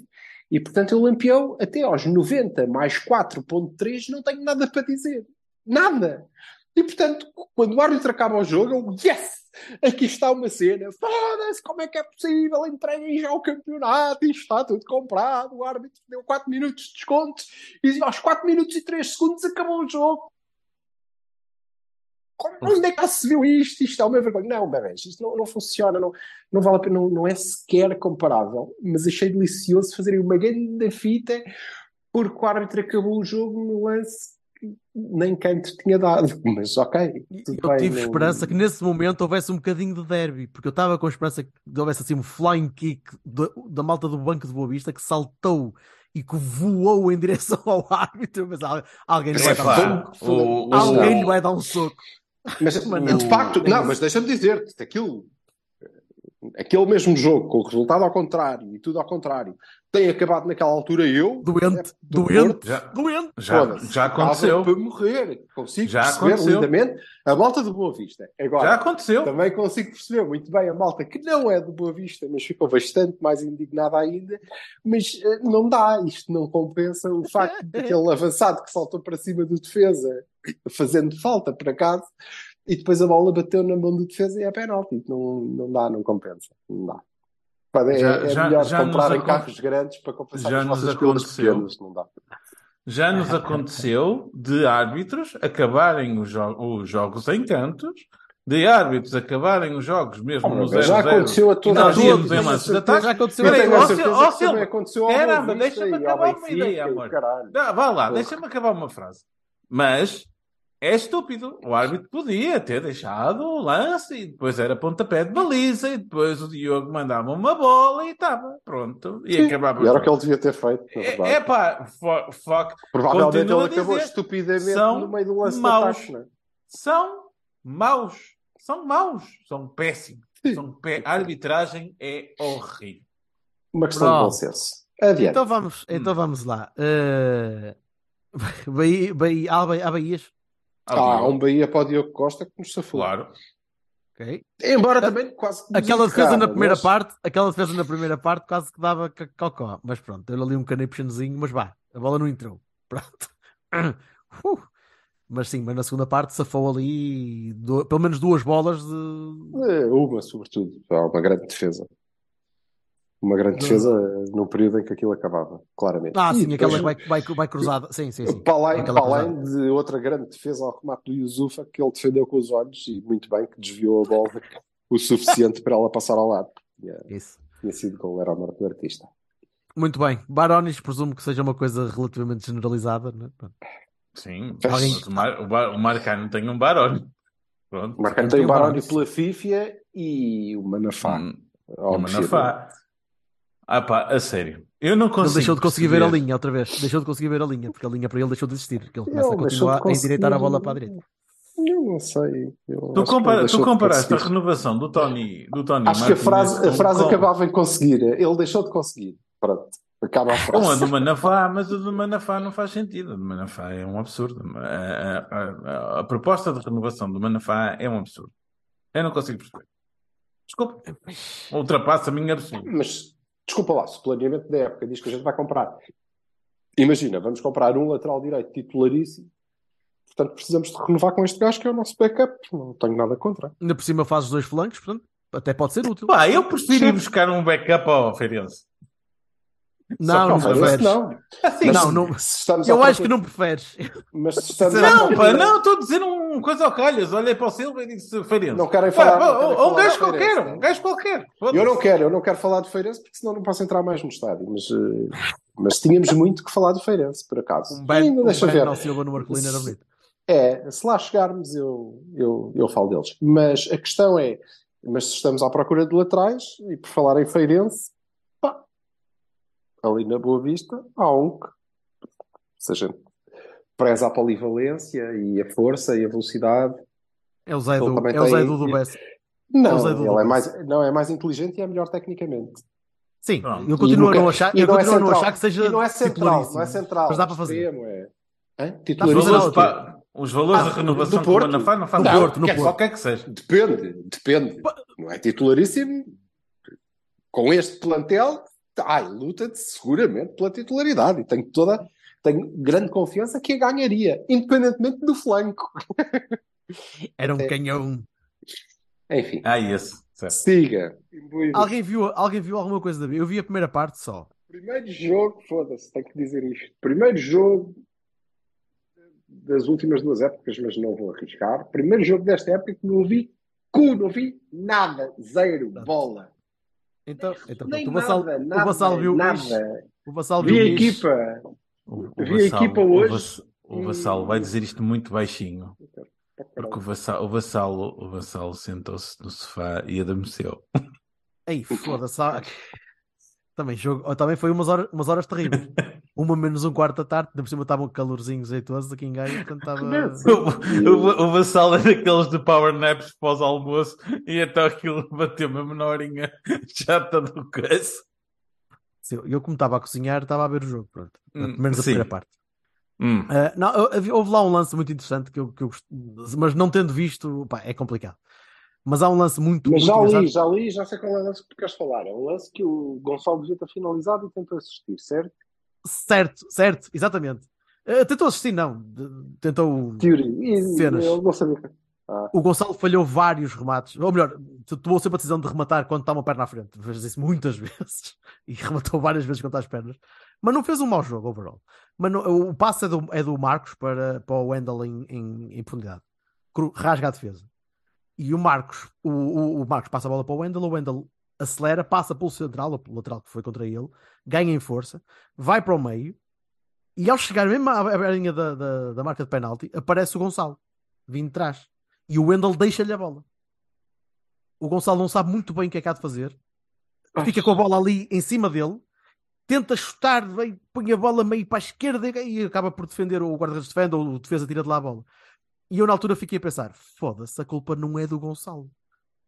E portanto eu lampião até aos 90 mais 4.3 não tenho nada para dizer. Nada! E portanto, quando o árbitro acaba o jogo, eu, yes! Aqui está uma cena, foda-se, como é que é possível? Entreguem já o campeonato, isto está tudo comprado, o árbitro deu 4 minutos de desconto, e aos 4 minutos e 3 segundos acabou o jogo. Como- Onde é que se viu isto? Isto é uma vergonha. Não, bebês, isto não, não funciona, não, não vale a pena, não, não é sequer comparável. Mas achei delicioso fazerem uma grande fita porque o árbitro acabou o jogo no lance que nem canto tinha dado. *laughs* Mas ok, tudo Eu bem, tive não- esperança que nesse momento houvesse um bocadinho de derby, porque eu estava com esperança que houvesse assim um flying kick da- da malta do banco de Boa Vista que saltou e que voou em direção ao *laughs* árbitro, mas al- alguém lhe vai dar um o- o- Alguém lhe vai dar um soco. Mas, Mas de facto, não, mas deixa-me dizer-te, aquilo, aquele mesmo jogo, com o resultado ao contrário e tudo ao contrário, tem acabado naquela altura eu, Doente, é, do doente, Porto, Já, doente. já, já aconteceu. para morrer. Consigo Já perceber aconteceu. lindamente a malta do Boa Vista. Agora, Já aconteceu. Também consigo perceber muito bem a malta que não é do Boa Vista, mas ficou bastante mais indignada ainda. Mas eh, não dá, isto não compensa o facto de *laughs* aquele avançado que saltou para cima do defesa, fazendo falta por acaso, e depois a bola bateu na mão do defesa e é penalti. Não, não dá, não compensa. Não dá. É, Já- é já- melhor já nos comprarem acon- carros grandes para compensar já nos pilas aconteceu. pequenas. Não dá. Já nos aconteceu de árbitros acabarem os, jo- os jogos em cantos, de árbitros acabarem os jogos mesmo Oh, no já 0-0. aconteceu a toda nós a gente. em. Já aconteceu. A também Silva, aconteceu caramba, deixa-me acabar uma ideia, amor. Não, vá lá, deixa-me acabar uma frase. Mas é estúpido. O árbitro podia ter deixado o lance e depois era pontapé de baliza e depois o Diogo mandava uma bola e estava pronto. E Sim, acabava E era o que ele devia ter feito, É, é pá, fuck. Provavelmente ele acabou dizer, estupidamente são no meio do lance maus. de ataque, não é? São maus. São maus. São péssimos. Sim. São pé... A arbitragem é horrível. Uma questão de Pronto. bom senso. Adiante. Então vamos, então vamos lá. Eh, *laughs* Bahia, Bahia- há Bahias. Ah, Diogo, um Bahia para o Diogo Costa que nos safou. Claro. ok? Embora também quase que Aquela defesa na primeira mas- parte, aquela defesa na primeira parte quase que dava cocó. Mas pronto, deu ali um canepchãozinho, mas vá, a bola não entrou. *laughs* Pronto. Uh, Mas sim, mas na segunda parte safou ali do- pelo menos duas bolas de. Eh, Uma, sobretudo. Há uma grande defesa. Uma grande Não. defesa no período em que aquilo acabava, claramente. Ah, E sim, aquela depois, que vai, vai, vai cruzada. Sim, sim, sim. Para além, Aquela para além de outra grande defesa ao remate do Yusufa, que ele defendeu com os olhos e muito bem, que desviou a bola o suficiente para ela passar ao lado. Tinha, Isso. tinha sido gol, era a morte do artista. Muito bem. Barones, presumo que seja uma coisa relativamente generalizada. Né? Pronto. Sim. Alguém- o, Mar... o, Bar... o Marcano tem um Baroni. Pronto. O Marcano Tem tem o o Baroni Baroni. pela Fífia e o Manafá. Hum, o. Manafá. Ah pá, a sério. Eu não consigo Ele deixou de conseguir ver a perceber- linha outra vez. Deixou de conseguir ver a linha, porque a linha para ele deixou de existir. Porque ele começa a continuar a endireitar a bola para a direita. Eu não sei. Eu Tu, compara... tu de comparaste a renovação do Tony, do Tony Acho que a frase, a frase com- acabava em conseguir. Ele deixou de conseguir. Pronto. Acaba a com a frase. do Manafá, mas a do Manafá não faz sentido. A do Manafá é um absurdo. A, a- a- a proposta de renovação do Manafá é um absurdo. Eu não consigo perceber. Desculpa. Ultrapassa a minha absoluta. Mas, desculpa lá, se o planeamento da época diz que a gente vai comprar. Imagina, vamos comprar um lateral direito titularíssimo. Portanto, precisamos de renovar com este gajo que é o nosso backup. Não tenho nada contra. Ainda por cima faz os dois flancos, portanto, até pode ser útil. Pá, eu prefiro ir buscar um backup ao Feirense. Não, não Não, preferes. não. Assim, Mas Não, não- Eu acho que não preferes. Mas se *laughs* estamos Não, pá, procura- não, estou a dizer um coisa ao calhas. Olhei para o Silva e disse Feirense. Não querem falar. pá, não querem um gajo qualquer, um gajo qualquer. Eu não quero, eu não quero falar do Feirense porque senão não posso entrar mais no estádio. Mas, eh, mas tínhamos muito que falar do Feirense, por acaso. Um Ainda um deixa ben ver. ao Silva no Marcolino era bonito. É, se lá chegarmos eu, eu, eu falo deles. Mas a questão é, mas se estamos à procura de laterais, e por falar em Feirense, ali na Boa Vista há um que, se a gente preza a polivalência e a força e a velocidade, É o Zé do, também é o Zé do, do Bessa. não, É o Zé do ele é mais, não, é mais inteligente e é melhor tecnicamente. Sim, Pronto. eu continuo nunca- a não achar, eu não é continuo a não central. achar que seja E não é central, titularíssimo. não é central. Mas dá para fazer. extremo, é. Hã? Os Titularíssimo. valores, pá, os valores Ah, da renovação do Porto? Manafá não faz No nada. Porto, no Quer Porto. qualquer que seja. Depende, depende. Não é titularíssimo. Com este plantel, ai, luta-te seguramente pela titularidade e tenho toda, tenho grande confiança que a ganharia, independentemente do flanco. *laughs* Era um É. canhão. Enfim, Ah, esse. certo. siga. Alguém viu, alguém viu alguma coisa da Eu vi a primeira parte só. Primeiro jogo, foda-se, tenho que dizer isto. Primeiro jogo das últimas duas épocas, mas não vou arriscar. Primeiro jogo desta época que não vi cu, não vi nada, zero, bola. Então, então Nem pronto, o Vassal, nada, o nada, Vassal viu nada. O Vassal viu Vi a equipa. O, o Vi a Vassalo- equipa o hoje. O Vassalo vai dizer isto muito baixinho. Porque o Vassalo, o Vassalo, o Vassalo sentou-se no sofá e adormeceu. Ei, foda-se. Também, jogo, também foi umas horas, umas horas terríveis. *laughs* Uma menos um quarto da tarde, ainda por cima estavam calorzinhos jeitosos aqui em Gaia, portanto estava. Vassalo é daqueles de power naps pós-almoço e então aquilo *laughs* bateu mesmo na horinha *laughs* chata do. Sim, Eu, como estava a cozinhar, estava a ver o jogo, pronto. Hum, Menos a sim. primeira parte. Hum. Ah, não, houve lá um lance muito interessante que eu, que eu gost- mas não tendo visto, pá, é complicado. Mas há um lance muito, Mas muito já li, já li, já sei qual é o lance que tu queres falar. É um lance que o Gonçalo devia ter finalizado e tentou assistir, certo? Certo, certo, exatamente. Ah, tentou assistir, não. Tentou. Teoria. Cenas. Eu não sabia. Ah. O Gonçalo falhou vários remates, ou melhor, tomou sempre a decisão de rematar quando está uma perna à frente. Fez isso muitas *laughs* vezes e rematou várias vezes contra as pernas, mas não fez um mau jogo overall. Mas não- o passe é do, é do Marcos para, para o Wendel em, em, em profundidade, rasga a defesa. E o Marcos, o, o, o Marcos passa a bola para o Wendel, o Wendel acelera, passa pelo central, ou pelo lateral que foi contra ele, ganha em força, vai para o meio e ao chegar mesmo à, linha da, da, da marca de penalti, aparece o Gonçalo, vindo de trás. E o Wendel deixa-lhe a bola. O Gonçalo não sabe muito bem o que é que há de fazer. Fica com a bola ali em cima dele, tenta chutar, vem, põe a bola meio para a esquerda e acaba por defender, ou o guarda-redes defende, ou o defesa tira de lá a bola. E eu na altura fiquei a pensar: foda-se, a culpa não é do Gonçalo.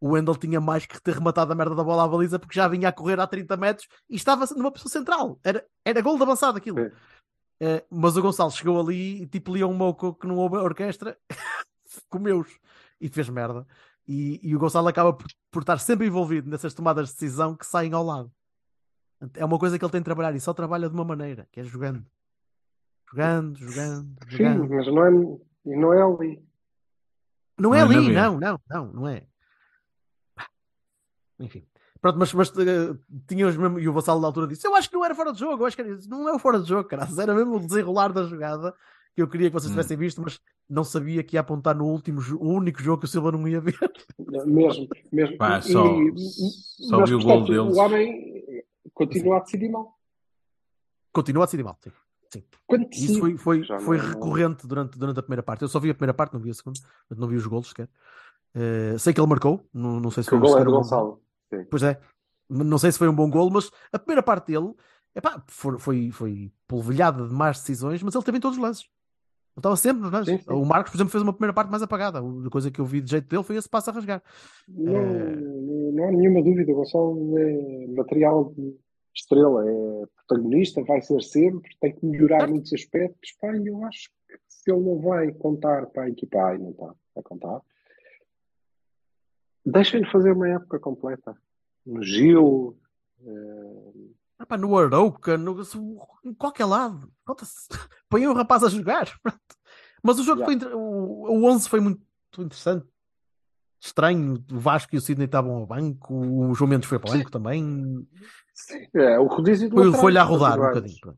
O Wendel tinha mais que ter rematado a merda da bola à baliza porque já vinha a correr a 30 metros e estava numa posição central. Era, era gol de avançado aquilo. É. Eh, mas o Gonçalo chegou ali e tipo Leão Moco que não houve orquestra, *laughs* comeu-os e fez merda. E, e o Gonçalo acaba por, por estar sempre envolvido nessas tomadas de decisão que saem ao lado. É uma coisa que ele tem de trabalhar e só trabalha de uma maneira, que é jogando. Jogando, jogando, Sim, jogando. mas não é, não é ali. Não é Não é na ali, não, não, não, não é. Enfim. Pronto, mas, mas eh, tínhamos mesmo, e o Vassalo na altura disse: Eu acho que não era fora de jogo, eu acho que era isso. Não é o fora de jogo, cara. Era mesmo o desenrolar da jogada que eu queria que vocês Hum. tivessem visto, mas não sabia que ia apontar no último, o único jogo que o Silva não ia ver. Mesmo, mesmo. Pá, E- só- e- só mas, vi o gol deles. O homem continua a decidir mal. Continua a decidir mal. Sim. Sim. Isso foi, foi, foi não- recorrente durante, durante a primeira parte. Eu só vi a primeira parte, não vi a segunda, não vi os golos sequer. Eh, sei que ele marcou, não, não sei se que o foi gol é do um Gonçalo. Sim. Pois é, não sei se foi um bom golo, mas a primeira parte dele epá, foi, foi, foi polvilhada de más decisões, mas ele teve em todos os lances. Ele estava sempre nos lances. Sim, sim. O Marcos, por exemplo, fez uma primeira parte mais apagada. A coisa que eu vi de jeito dele foi esse passo a rasgar. Não, É. não há nenhuma dúvida. O Gonçalo é material de estrela, é protagonista, vai ser sempre, tem que melhorar muitos aspectos. Pá, eu acho que se ele não vai contar para a equipa, ai, não está, vai contar. Deixem-lhe fazer uma época completa. No Gil, eh, Epá, no Arauca, no, em qualquer lado. *laughs* Põe o rapaz a jogar. *laughs* Mas o jogo Yeah. foi. O, o 11 foi muito interessante. Estranho. O Vasco e o Sidney estavam ao banco. O João Mendes foi para o banco também. sim, é o rodízio de Foi, laterais, foi-lhe a rodar um bocadinho.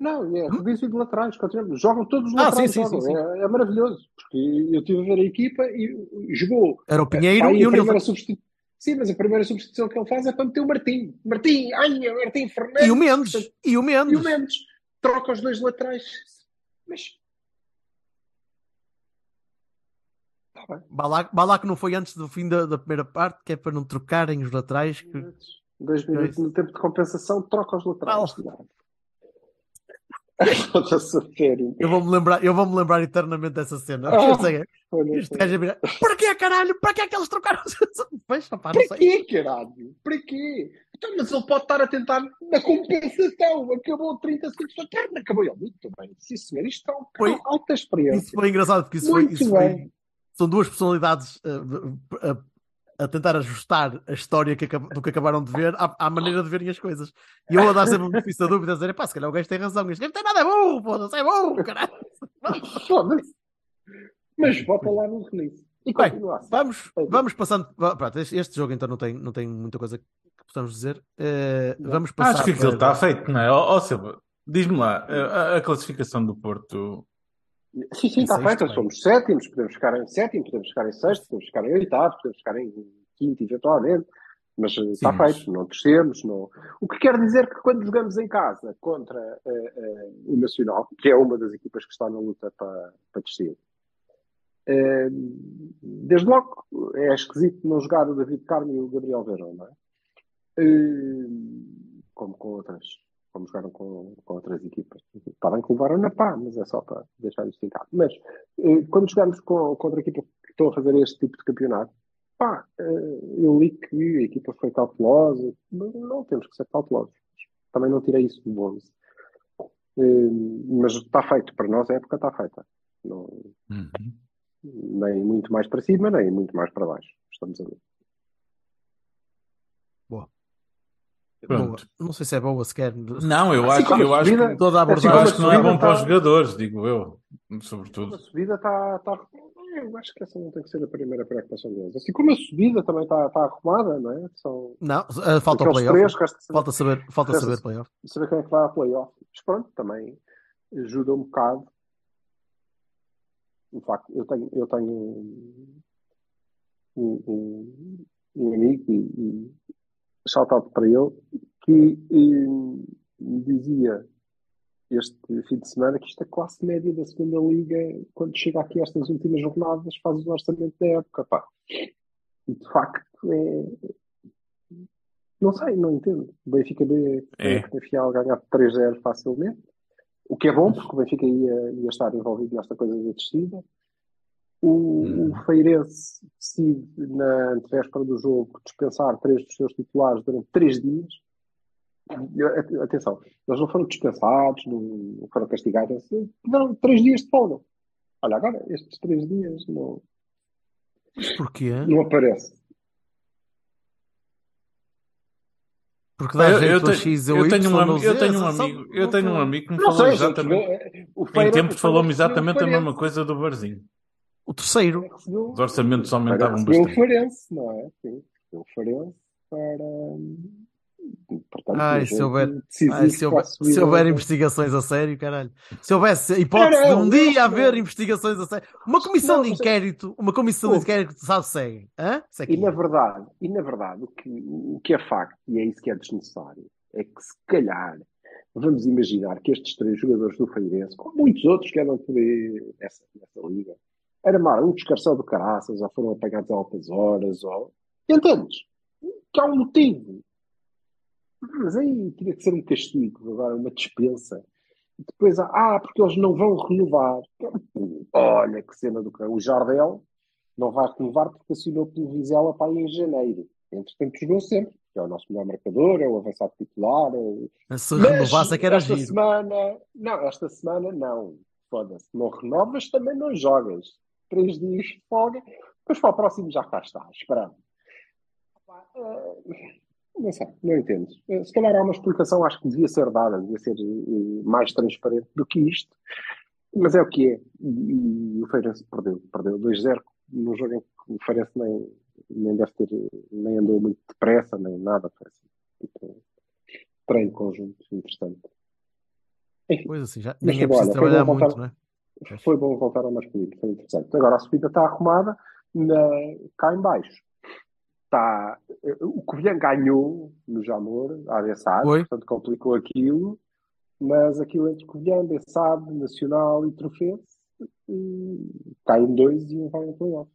Não, é rodízio de laterais, continuamos. Jogam todos os Ah, laterais. sim, sim, sim, sim. É, é maravilhoso. Porque eu estive a ver a equipa e jogou Era o Pinheiro e o Nilson. substitu... Sim, mas a primeira substituição que ele faz é para meter o Martim. Martim, ai, é o Martim Fernandes. E o Mendes. Portanto, E o E Mendes. o Mendes. Troca os dois laterais. Mas. Lá que não foi antes do fim da, da primeira parte, que é para não trocarem os laterais. que- Dois minutos isso. no tempo de compensação, troca os laterais. *laughs* Eu vou-me lembrar, eu vou-me lembrar eternamente dessa cena. Ah, este gajo a virar, para quê, caralho? Para que é que eles trocaram? *laughs* Pois, não Para sei. quê, caralho? Para quê? Então, mas ele pode estar a tentar na compensação. Acabou 30 segundos da perna. Acabou ele. Muito bem. Sim, senhor. Isto é um Foi- alta experiência. Isso foi engraçado, porque isso foi, Muito isso foi- bem. São duas personalidades uh, a, a tentar ajustar a história que do que acabaram de ver à, à maneira de verem as coisas. E eu a dar sempre um benefício da dúvida, a dizer, pá, se calhar o gajo tem razão, este gajo não tem nada, é burro, foda-se, é burro, caralho. Mas bota lá no release. E Bem. Vamos, vamos passando. Pronto, este, jogo então não tem, não tem muita coisa que possamos dizer. Eh, vamos passar. Acho que aquilo para- está feito, não é? Ó ó, Silva, diz-me lá, a, a classificação do Porto. Sim, sim, está Sexto, feito. bem. Somos sétimos, podemos ficar em sétimo, podemos ficar em sexto, podemos ficar em oitavo, podemos ficar em quinto, eventualmente. Mas eh, está mas- feito, não descemos. Não... O que quer dizer que quando jogamos em casa contra eh, eh, o Nacional, que é uma das equipas que está na luta para, para descer, eh, desde logo é esquisito não jogar o David Carmo e o Gabriel Verão, não é? Eh, como com outras, como jogaram com, com outras equipas. Está bem que levaram na pá, mas é só para deixar isto em casa. Mas eh, quando jogamos com, contra a equipa que estão a fazer este tipo de campeonato, pá, eh, eu li que a equipa foi cautelosa, mas não temos que ser cautelosos. Também não tirei isso do 11. Eh, mas está feito, para nós a época está feita. Não, Uhum. nem muito mais para cima, nem muito mais para baixo. Estamos a ver. Boa. Pronto. Não sei se é boa sequer. Não, eu Assim acho, eu a acho, que, Toda a assim abordagem. acho que não é bom para os está- jogadores, digo eu, A sobretudo. subida está. está... Eu acho que essa não tem que ser a primeira preocupação deles. Assim como a subida também está, está arrumada, não é? São Não, uh, falta o playoff. Falta saber, falta Resta- saber playoff. saber quem é que vai a playoff. Mas pronto, também ajuda um bocado. O facto, eu tenho, eu tenho um, um, um amigo e, e shout-out para ele que eh, me dizia este fim de semana que isto é classe média da segunda liga quando chega aqui estas últimas jornadas faz o orçamento da época pá. e de facto é não sei, não entendo o Benfica B É. potencial ganhar 3-0 facilmente o que é bom porque o Benfica ia, ia estar envolvido nesta coisa da descida o, Hum. o Feirense decide na antevéspera do jogo dispensar três dos seus titulares durante três dias atenção, eles não foram dispensados, não, foram castigados, não, três dias de folga. Olha, agora estes três dias não, Mas porquê? não aparece. Porque dá Eu, jeito eu a tenho, X eu tenho um, Y ami- ou Z, eu tenho um amigo, eu tenho um amigo que me falou sei, gente, exatamente. o Em tempos falou-me exatamente a mesma coisa do Barzinho. O terceiro. Os orçamentos aumentavam Feirense recebeu o bastante. Feirense, não é? Sim, o Feirense para. Portanto, Ai, se houver, ai, se houver, se houver investigações a sério, caralho. Se houvesse hipótese de Não, um não, dia não. haver investigações a sério. Uma comissão Não, de inquérito, uma comissão de inquérito, sabe, segue. Hã? É E na verdade, e na verdade o, que, o que é facto, e é isso que é desnecessário, é que se calhar vamos imaginar que estes três jogadores do Feirense, como muitos outros que andam por aí nessa, nessa liga, armaram um descarcel do caraças, ou foram apagados a altas horas, ou. Entendes? Que há um motivo. Mas aí teria que ser um castigo, agora uma dispensa. E depois ah, porque eles não vão renovar. Olha que cena do cão. O Jardel não vai renovar porque assinou pelo Vizela para aí em janeiro. Entretanto, jogou sempre, que é o nosso melhor marcador, é o avançado titular. É... Se Mas renovasse é que era esta giro. semana, não, esta semana não. Foda-se, não renovas, também não jogas. Três dias de folga, depois para o próximo já cá está, esperando. Eh, Não sei, não entendo. Eh, Se calhar há uma explicação, acho que devia ser dada, devia ser eh, mais transparente do que isto, mas é o que é. E, o Feirense perdeu, perdeu 2-0 num jogo em que o Feirense nem, nem deve ter, nem andou muito depressa, nem nada. Foi assim. Tipo, treino conjunto interessante. Enfim, Pois assim, já, nem é preciso trabalhar muito, não é? Foi bom voltar ao masculino, foi interessante. Agora a subida está arrumada, na, cá em baixo. Está, o Covilhã ganhou no Jamor, a Bessade, portanto complicou aquilo, mas aquilo entre Covilhã, Bessade, Nacional e Trofense, está em dois e um vai em playoff.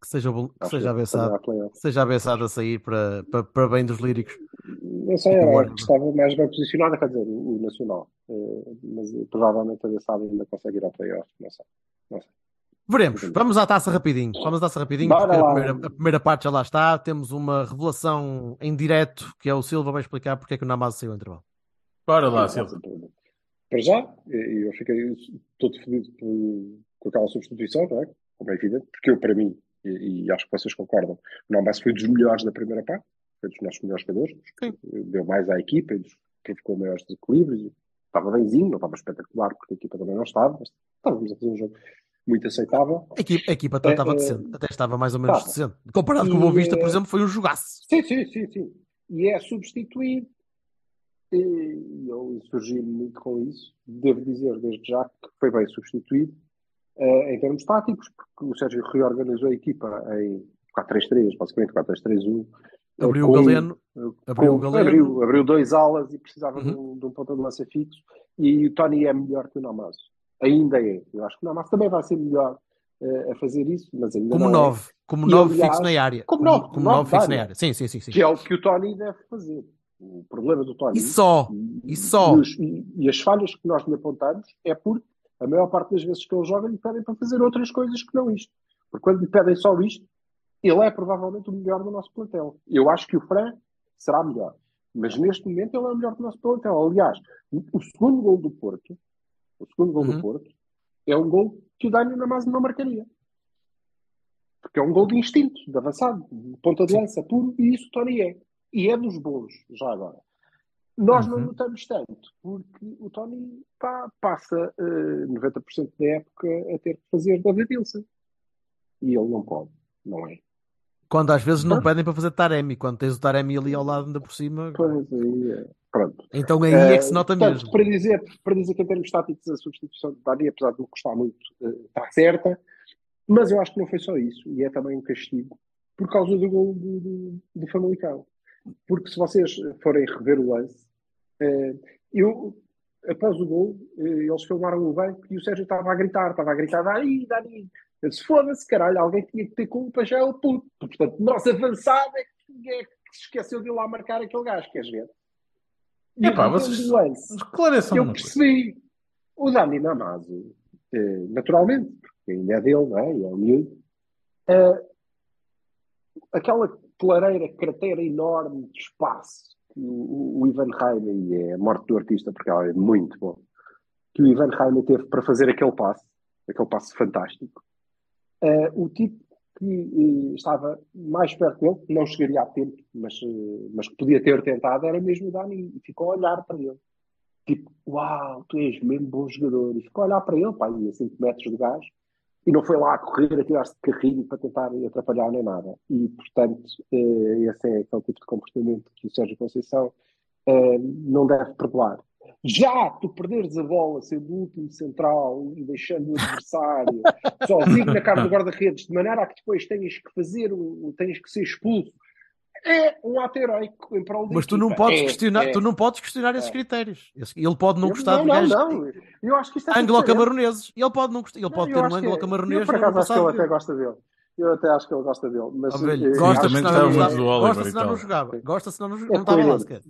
Que seja, que seja abençado. Que seja abençado a sair para, para, para bem dos líricos. Não sei, Tipo, era Guarda. que estava mais bem posicionada, quer dizer, o, o Nacional. Eh, mas eh, provavelmente a Bessade ainda consegue ir ao playoff, não sei. Não sei. Veremos. Vamos à taça rapidinho. Vamos à taça rapidinho, Bora porque a primeira, a primeira parte já lá está. Temos uma revelação em direto, que é o Silva vai explicar porque é que o Namaz saiu ao intervalo. Bora lá, Silva. Para já, eu fiquei todo fodido por- com aquela substituição, não é? Como é evidente, porque eu, para mim, e, e acho que vocês concordam, o Nambas foi dos melhores da primeira parte, foi dos nossos melhores jogadores, deu mais à equipa, e dos- provocou maiores desequilíbrios. Estava bemzinho, não estava espetacular, porque a equipa também não estava, mas estávamos a fazer um jogo muito aceitável. A equipa, a equipa até É, estava é, decente. Até estava mais ou menos estava. decente. Comparado com o E, Boa Vista, por exemplo, foi um jogaço. Sim, sim, sim, sim. E é substituído. E eu insurgi-me muito com isso. Devo dizer, desde já, que foi bem substituído eh, em termos táticos, porque o Sérgio reorganizou a equipa em 4-3-3, basicamente 4-3-3-1. Eh, Abriu o com- Galeno. Abriu com- o Galeno. Abriu, abriu dois alas e precisava de, Uhum. um, de um ponta de lança fixo. E o Tony é melhor que o Namazo. Ainda é. Eu acho que o Namazo também vai ser melhor eh, a fazer isso, mas ainda Como não é. 9. Como E, 9 aliás, fixo na área. como nove, como nove 9 fixo na área. área. Sim, sim, sim. sim. Que é o que o Tony deve fazer. O problema do Tony E só. e, E só. e os- e- e as falhas que nós lhe apontamos é porque a maior parte das vezes que ele joga lhe pedem para fazer outras coisas que não isto. Porque quando lhe pedem só isto, ele é provavelmente o melhor do nosso plantel. Eu acho que o Fran será melhor. Mas neste momento ele é o melhor do nosso plantel. Aliás, o segundo gol do Porto, o segundo gol Uhum. do Porto, é um gol que o Dani Namaz não marcaria. Porque é um gol de instinto, de avançado, de ponta de lança puro, e isso o Tony é. E é dos bons, já agora. Nós não Uhum. notamos tanto, porque o Tony pá, passa eh, 90% da época a ter que fazer David Wilson. e ele não pode, não é? Quando às vezes não pedem para fazer Taremi, quando tens o Taremi ali ao lado ainda por cima, Pois aí, é, pronto. então aí é que se nota portanto, mesmo. Para dizer, para dizer que em termos táticos a substituição de Dani, apesar de me custar muito, eh, está certa, mas eu acho que não foi só isso, e é também um castigo por causa do gol do, do, do Famalicão. Porque se vocês forem rever o lance, eh, eu, após o gol, eh, eles filmaram o banco e o Sérgio estava a gritar, estava a gritar, Dani, Dani. Eu disse, foda-se, caralho, alguém tinha que ter culpa, já é o puto. Portanto, nosso avançado é que, é que se esqueceu de ir lá marcar aquele gajo, queres ver? E Epá, vocês-. Esclareçam Eu coisa. percebi. O Dani Namazo, eh, naturalmente, porque ainda é dele, não é? E é o miúdo. eh, aquela clareira, cratera enorme de espaço que o, o Ivan Raime, e é a morte do artista, porque ela é muito bom, que o Ivan Raime teve para fazer aquele passe, aquele passe fantástico. Eh, o tipo que eh, estava mais perto dele, não chegaria a tempo, mas, eh, mas que podia ter tentado, era mesmo o Dani, e ficou a olhar para ele tipo, uau, tu és mesmo bom jogador. E ficou a olhar para ele, pá, e a 5 metros de gás, e não foi lá a correr, a tirar-se de carrinho para tentar atrapalhar nem nada. E, portanto, esse é aquele tipo de comportamento que o Sérgio Conceição não deve perdoar. Já tu perderes a bola sendo o último central e deixando o adversário *laughs* sozinho na cara do guarda-redes, de maneira a que depois tenhas que fazer, o, tenhas que ser expulso, é um ato heróico em prol da Mas tu não podes É, questionar, é. tu não podes questionar esses É. critérios. Esse- Ele pode não Eu- gostar não, de não, gajos não. Eu acho que isto é anglo-camaroneses. Ele pode não gostar, ele Não, pode ter um é- anglo-camaronês Eu, por acaso, acho que ele até gosta dele. Eu até acho que ele gosta dele. Mas, Ó, velho, gosta senão que não Gosta senão não jogava. Gosta senão não, É não estava lá sequer.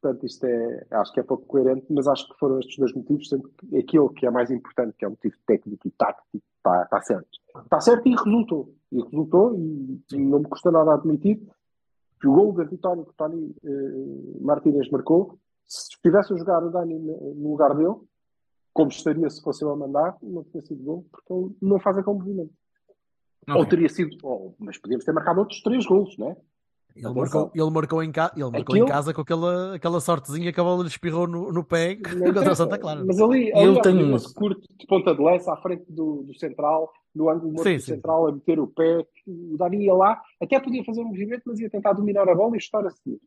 Portanto, isto é, acho que é pouco coerente, mas acho que foram estes dois motivos, sendo que aquilo que é mais importante, que é o motivo técnico e tático, está, está certo. Está certo e resultou. E resultou, e não me custa nada admitir que o gol da vitória que o Tony eh, Martínez marcou, se estivesse a jogar o Dani no lugar dele, como estaria se fosse eu a mandar, não tinha sido gol, porque ele não faz aquele movimento. Ou Ok. teria sido, ou- mas podíamos ter marcado outros três gols, não é? Ele marcou, ele marcou, em, ca... ele marcou Aquilo- em casa com aquela, aquela sortezinha que a bola lhe espirrou no, no pé *laughs* contra o. Santa Clara. Mas ali, ali ele tem um curto de ponta de lança à frente do, do central, no ângulo morto Sim, do sim. central, a meter o pé. O Dani ia lá, até podia fazer um movimento, mas ia tentar dominar a bola e chutar a seguir.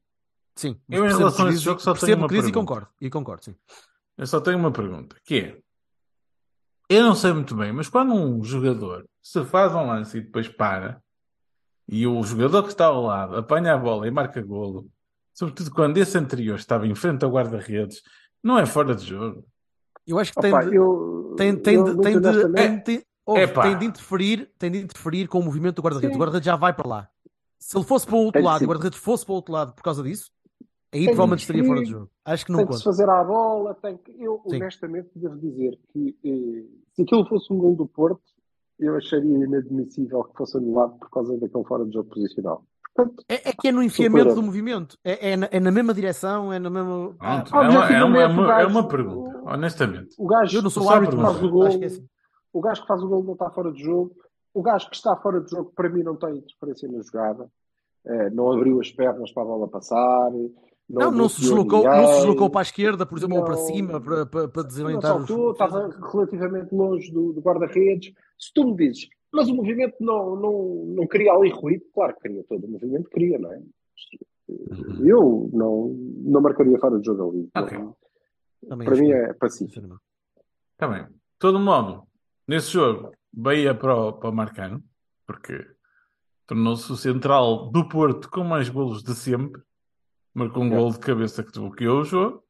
Sim, Eu, em relação a esse jogo, só tenho percebo uma diz e pergunta. concordo. E concordo, sim. Eu só tenho uma pergunta, que é, eu não sei muito bem, mas quando um jogador se faz um lance e depois para, e o jogador que está ao lado apanha a bola e marca golo, sobretudo quando esse anterior estava em frente ao guarda-redes, não é fora de jogo. Eu acho que tem de, eu, tem, tem eu, de, tem de, tem de- ouve, Epá. tem de interferir, tem de interferir com o movimento do guarda-redes. Sim. O guarda-redes já vai para lá. Se ele fosse para o outro Tem de lado e sim. o guarda-redes fosse para o outro lado por causa disso, aí de provavelmente estaria fora de jogo. Acho que não tem que se conta. fazer à bola. Tem que... Eu, Sim. honestamente, devo dizer que eh, se aquilo fosse um gol do Porto, eu acharia inadmissível que fosse anulado por causa daquele fora de jogo posicional. Portanto, É, é que é no enfiamento do movimento. É, é, na, é na mesma direção, é na mesma. Ah, Pronto, é, uma, é, uma, é, objetivamente, o uma, é gajo- uma pergunta, honestamente. o gajo eu não sou só árbitro, que mas faz o gol, acho que é assim. o gajo que faz o gol não está fora de jogo. O gajo que está fora de jogo, para mim, não tem interferência na jogada. Não abriu as pernas para a bola passar. Não, não se, bloqueou deslocou, não se deslocou para a esquerda, por exemplo, ou para Não. cima, para, para, para Não desorientar os. saltou, estava relativamente longe do, do guarda-redes. Se tu me dizes, mas o movimento não, não, não queria ali ruído, claro que queria, todo o movimento queria, não é? Eu não, não marcaria fora de jogo ali. Ok. Não- Também para mim é pacífico. Está bem. De todo modo, nesse jogo, Bahia para o, para o Marcano, porque tornou-se o central do Porto com mais golos de sempre. Marcou um É. gol de cabeça que desbloqueou o jogo.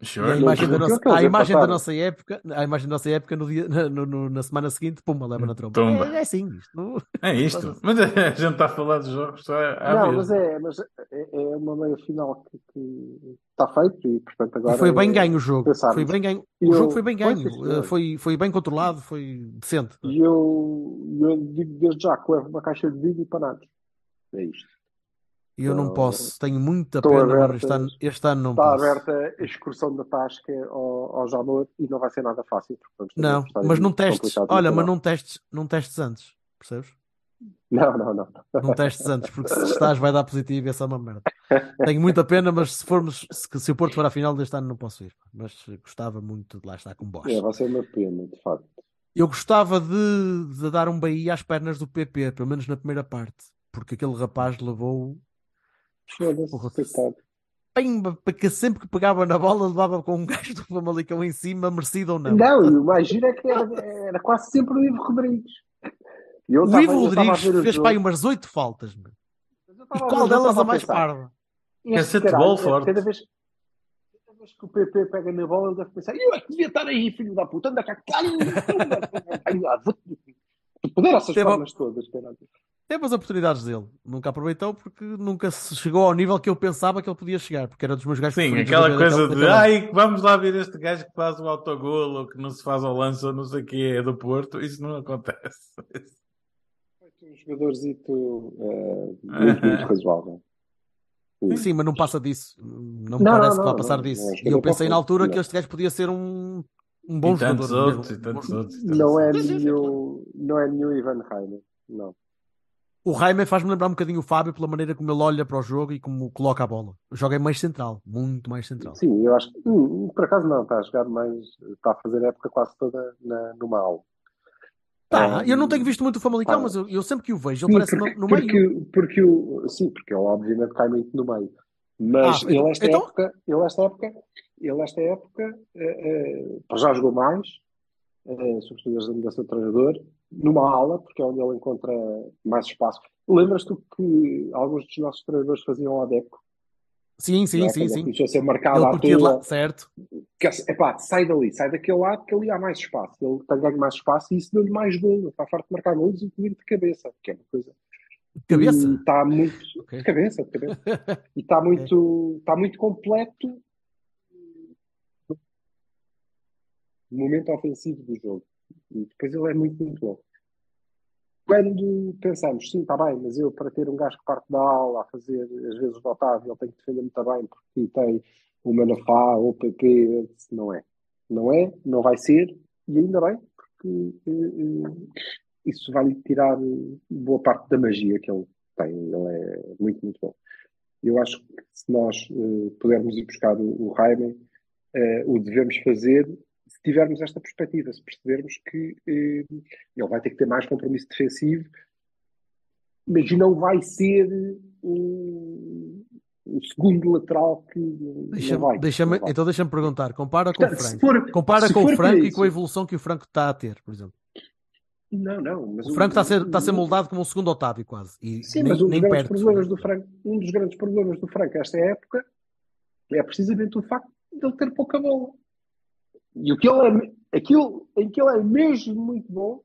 E Sure. a imagem, da nossa, a imagem da nossa época, a imagem da nossa época no dia, na, no- no- na semana seguinte, puma, leva na tromba. É, é assim, isto. não- É isto. Mas a gente está a falar de jogos só à Não, vez. mas é, mas é, é uma meia final que, que está feito e, portanto, agora. E foi bem é ganho o jogo. pensarmos. Foi bem ganho. O eu- jogo foi bem ganho. eh, Foi, foi bem controlado, foi decente. E eu, eu digo desde já que levo uma caixa de vinho e panados. É isto. E eu não Estou- posso, tenho muita pena, mano. aberto- Este ano, este ano não Está posso. aberta a excursão da Tasca ao, ao Jamor e não vai ser nada fácil. Não, mas não testes. Olha, mas não testes, não testes antes, percebes? Não, não, não. Não testes antes, porque se estás vai dar positivo e é só uma merda. Tenho muita pena, mas se formos, se, se o Porto for à final deste ano não posso ir. Mas gostava muito de lá estar com Bosch. É, vai ser uma pena, de facto. Eu gostava de, de dar um Bahia às pernas do PP, pelo menos na primeira parte, porque aquele rapaz levou. Pimba, porque sempre que pegava na bola levava com um gajo do Famalicão em cima, merecido ou não. Não, e é que era, era quase sempre o Ivo Rodrigues. E eu O estava- Ivo Rodrigues fez para aí umas oito faltas, E qual delas a mais pensar, parva? Este Cacete de caralho, bola forte. Cada vez, cada vez que o PP pega na bola, ele deve pensar: eu é que devia estar aí, filho da puta, anda cá, lá, vou-te poder essas formas todas, caralho. Teve as oportunidades dele, nunca aproveitou porque nunca se chegou ao nível que eu pensava que ele podia chegar, porque era dos meus gajos Sim, aquela coisa de ai, vamos lá ver este gajo que faz o autogolo ou que não se faz ao lance ou não sei o que é do Porto, isso não acontece. Um jogadorzito eh, muito, muito razoável. Sim, mas não passa disso. Não me Não, parece não, que vá passar não, disso. é e eu pensei na altura que este gajo podia ser um, um bom e tantos jogador. outros, e tantos outros. e tantos Não é nenhum, não é nenhum Ivan Reimer, não. O Raime faz-me lembrar um bocadinho o Fábio pela maneira como ele olha para o jogo e como coloca a bola. Joga em mais central, muito mais central. Sim, eu acho que, hum, por acaso não, está a jogar mais, está a fazer a época quase toda na, numa aula. Tá, Ah, eu não tenho visto muito o Famalicão, ah. mas eu, eu sempre que o vejo, Sim, ele parece porque, no, no porque, meio. porque o, sim, porque ele obviamente cai muito no meio. Mas Ah, ele esta então- época, ele esta época, ele esta época eh, eh, já jogou mais, eh, sobretudo desde a mudança de treinador, numa ala, porque é onde ele encontra mais espaço. Lembras-te que alguns dos nossos treinadores faziam o Deco? Sim, sim, é? sim, sim. A ser marcado à de toa. lá, certo? que, epá, sai dali, sai daquele lado que ali há mais espaço. Ele tem ganho mais espaço e isso deu-lhe mais gol. Ele está farto de marcar gols, incluindo de cabeça, que é uma coisa. De cabeça. E está muito. *laughs* Ok. De cabeça, de cabeça. *laughs* E está muito, está muito completo no momento ofensivo do jogo. E depois ele é muito, muito bom. Quando pensamos, sim, está bem, mas eu para ter um gajo que parte da aula a fazer às vezes o Otávio, ele tem que defender muito bem porque tem o Manafá o PP, não é. Não é, não vai ser, e ainda bem, porque eh, isso vai-lhe tirar eh, boa parte da magia que ele tem. Ele é muito, muito bom. Eu acho que se nós eh, pudermos ir buscar o, o eh, o devemos fazer tivermos esta perspectiva, se percebermos que eh, ele vai ter que ter mais compromisso defensivo, mas não vai ser o, o segundo lateral que Deixa vai. deixa vai. então deixa-me perguntar, compara com o Portanto, Franco. for- Compara com o Franco e com a evolução que o Franco está a ter, por exemplo. Não, não, mas O Franco está a ser, está a ser moldado como um segundo Otávio, quase. E Sim, nem, mas um dos grandes perto. problemas do Franco, um dos grandes problemas do Franco esta época é precisamente o facto de ele ter pouca bola. E o que ele é, aquilo em que ele é mesmo muito bom,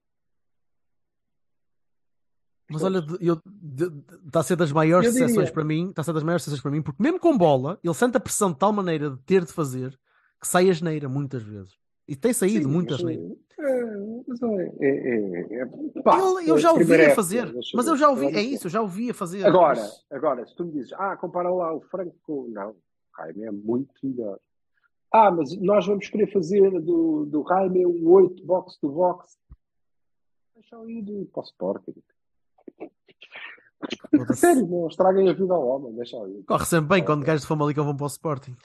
Mas olha, está a ser das maiores exceções para mim, está a ser das maiores exceções para mim, porque mesmo com bola, ele sente a pressão de tal maneira de ter de fazer que sai a geneira muitas vezes. E tem saído Sim, muitas mas, é, mas é, é, é, é- pá, Eu, eu já o a época, fazer, deixa mas eu já ouvi, é isso, eu já ouvi a fazer. Agora, Mas- agora, se tu me dizes, ah, compara lá o Franco. Não, o Jaime é muito melhor. Ah, mas nós vamos querer fazer do, do Jaime um 8 box to box. Deixa-o ir para o Sporting. Foda-se. Sério, não estraguem a vida ao homem, deixa-o ir. Corre sempre bem quando gajos de Famalicão vão para o Sporting.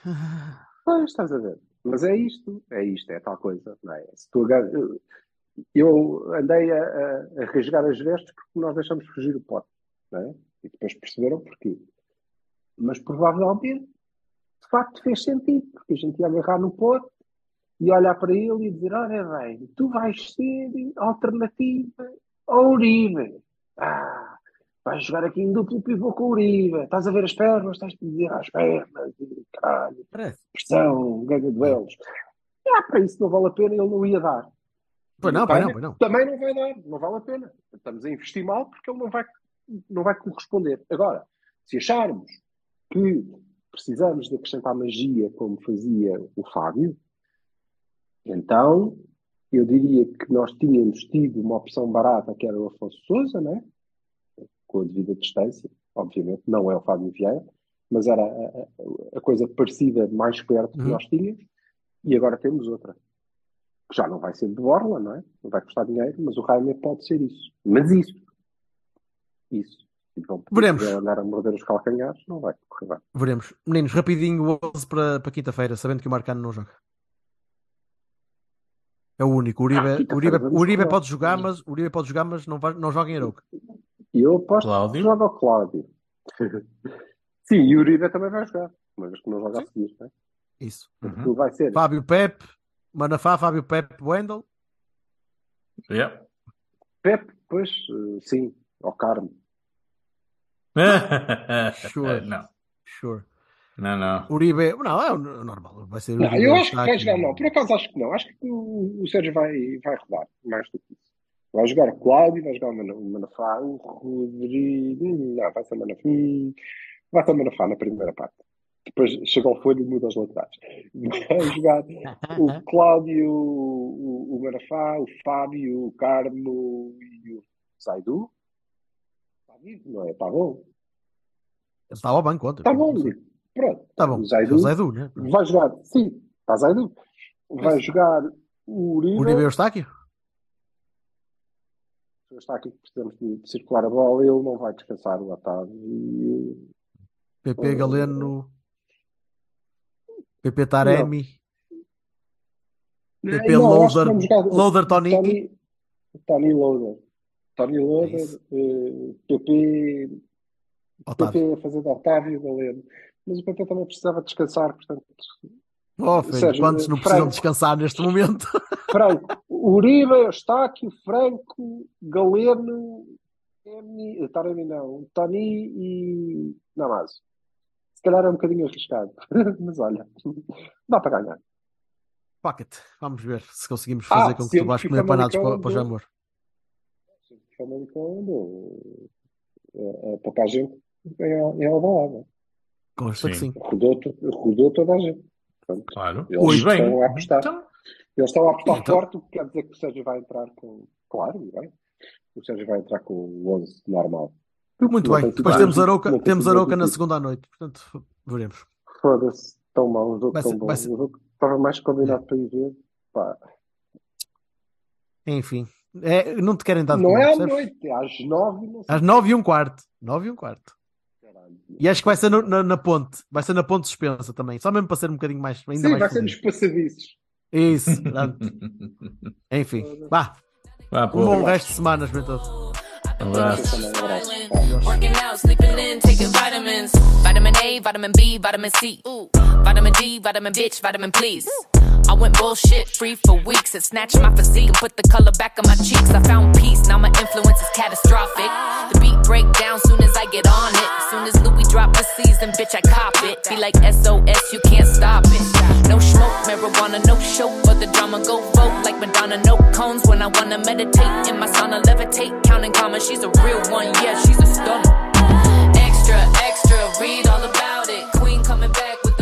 Pois, estás a ver. Mas é isto, é isto, é tal coisa. Não é? Se tu agar- eu, eu andei a, a, a rasgar as vestes porque nós deixamos fugir o pote. É? E depois perceberam porquê. Mas provavelmente, de facto, fez sentido, porque a gente ia agarrar no pote e olhar para ele e dizer: Olha bem, tu vais ser alternativa ao Uribe. Ah, vais jogar aqui em duplo pivô com o Uribe. Estás a ver as pernas, estás a dizer às pernas, e caralho pressão, ganha duelos. Ah, para isso não vale a pena, ele não ia dar. Pois não, pois não, pois não. Também não vai dar, não vale a pena. Estamos a investir mal porque ele não vai, não vai corresponder. Agora, se acharmos que precisamos de acrescentar magia como fazia o Fábio, então eu diria que nós tínhamos tido uma opção barata que era o Afonso Souza, né? com a devida distância, obviamente, não é o Fábio Vieira, mas era a, a- coisa parecida mais perto que Uhum. nós tínhamos, e agora temos outra. Que já não vai ser de Borla, não é? Não vai custar dinheiro, mas o Raime pode ser isso. Mas isso, isso, vão Veremos. andar a morder os calcanhares, não vai correr bem. Veremos. Meninos, rapidinho o 11 para, para quinta-feira, sabendo que o Marcano não joga. É o único. O Uribe, Ah, Uribe, Uribe pode jogar, mas o Uribe pode jogar, mas não, vai, não joga em Arouca. E eu aposto Cláudio? que joga o Cláudio. *laughs* Sim, e o Uribe também vai jogar. Mas acho que não joga a seguir, né? Isso. Uhum. Vai ser. Fábio Pepe, Manafá, Fábio Pepe, Wendel. Yeah. Pepe, pois, eh, sim, ao Carmo. *laughs* Sure. Não, Sure. não, não. Uribe, não, é o normal. Vai ser Não, Uribe, eu acho que vai jogar, não. Por acaso acho que não. Acho que o, o Sérgio vai, vai rodar mais do que isso. Vai jogar o Cláudio, vai jogar o Mana- o Manafá, o Rodrigo. Não, vai ser o Manafá. Vai ser o Manafá na primeira parte. Depois chega ao folho e muda os laterais. Vai jogar o *laughs* Cláudio, o, o Manafá, o Fábio, o Carmo e o Zaidu. Não é? Está bom. Ele estava ao banco ontem. Está bom. Pronto. Está bom. O O Zaidu Zaidu, né? vai jogar. Sim, está Zaidu. Vai jogar o Uribe. Uribe Eustáquio? está aqui que precisamos de circular a bola, ele não vai descansar o Otávio PP Galeno. PP Taremi. PP Loader. Loader Tony. Tony, Tony Loader. Tony É Loader, isso. eh, PP, Otávio. PP a fazer de Otávio Galeno. Mas o PP também precisava descansar, portanto, Oh, filho, Sérgio, quantos não Franco. precisam descansar neste momento? *laughs* Franco, Uribe, Eustáquio, Franco, Galeno, Taremi, Taremi não, Tony e Namazo. Se calhar é um bocadinho arriscado, *laughs* mas olha, dá para ganhar. Pocket. Vamos ver se conseguimos Ah, fazer com que tu vais comer panados para, para o. Jamor. Famalicão andou a, a poupar gente em, em Alvalade. Consta que Sim. Rodou, to- rodou toda a gente. Portanto, Claro. eles Ui, bem. estão a apostar. Então, Eles estão a apostar Então- forte, o que quer dizer que o Sérgio vai entrar com. Claro, bem. O Sérgio vai entrar com o 11 normal. Muito Não bem. tem Depois temos não tem temos sido Arouca na segunda à noite. Portanto, veremos. Foda-se, tão jogo Vai tão bom. ser- jogo estava mais combinado para ir ver. Pá, Enfim. É, não te querem dar de não comer, é à percebes? noite, é às 9 não sei Às nove e um quarto. Nove e um quarto. caralho. E acho que vai ser no- na, na ponte. Vai ser na ponte suspensa também. Só mesmo para ser um bocadinho mais. Ainda Sim, mais vai ser fodido. nos passadiços. Isso. pronto. *laughs* Enfim. Vá. Vá, Um pô. bom resto de semana, juventude. Um abraço. Um. Working out, sleeping in, taking vitamins. Vitamin A, vitamin B, vitamin C. Ooh. Vitamin D, vitamin bitch, vitamin please. I went bullshit free for weeks. It snatched my physique and put the color back on my cheeks. I found peace, now my influence is catastrophic. The beat break down soon as I get on it. Soon as Louis drop a season, bitch, I cop it. Be like SOS, you can't stop it. No smoke, marijuana, no show, but the drama go vote like Madonna. No cones when I wanna meditate in my sauna, levitate, counting commas. She's a real one, yeah, she's a stunner. Extra, extra, read all about it. Queen coming back with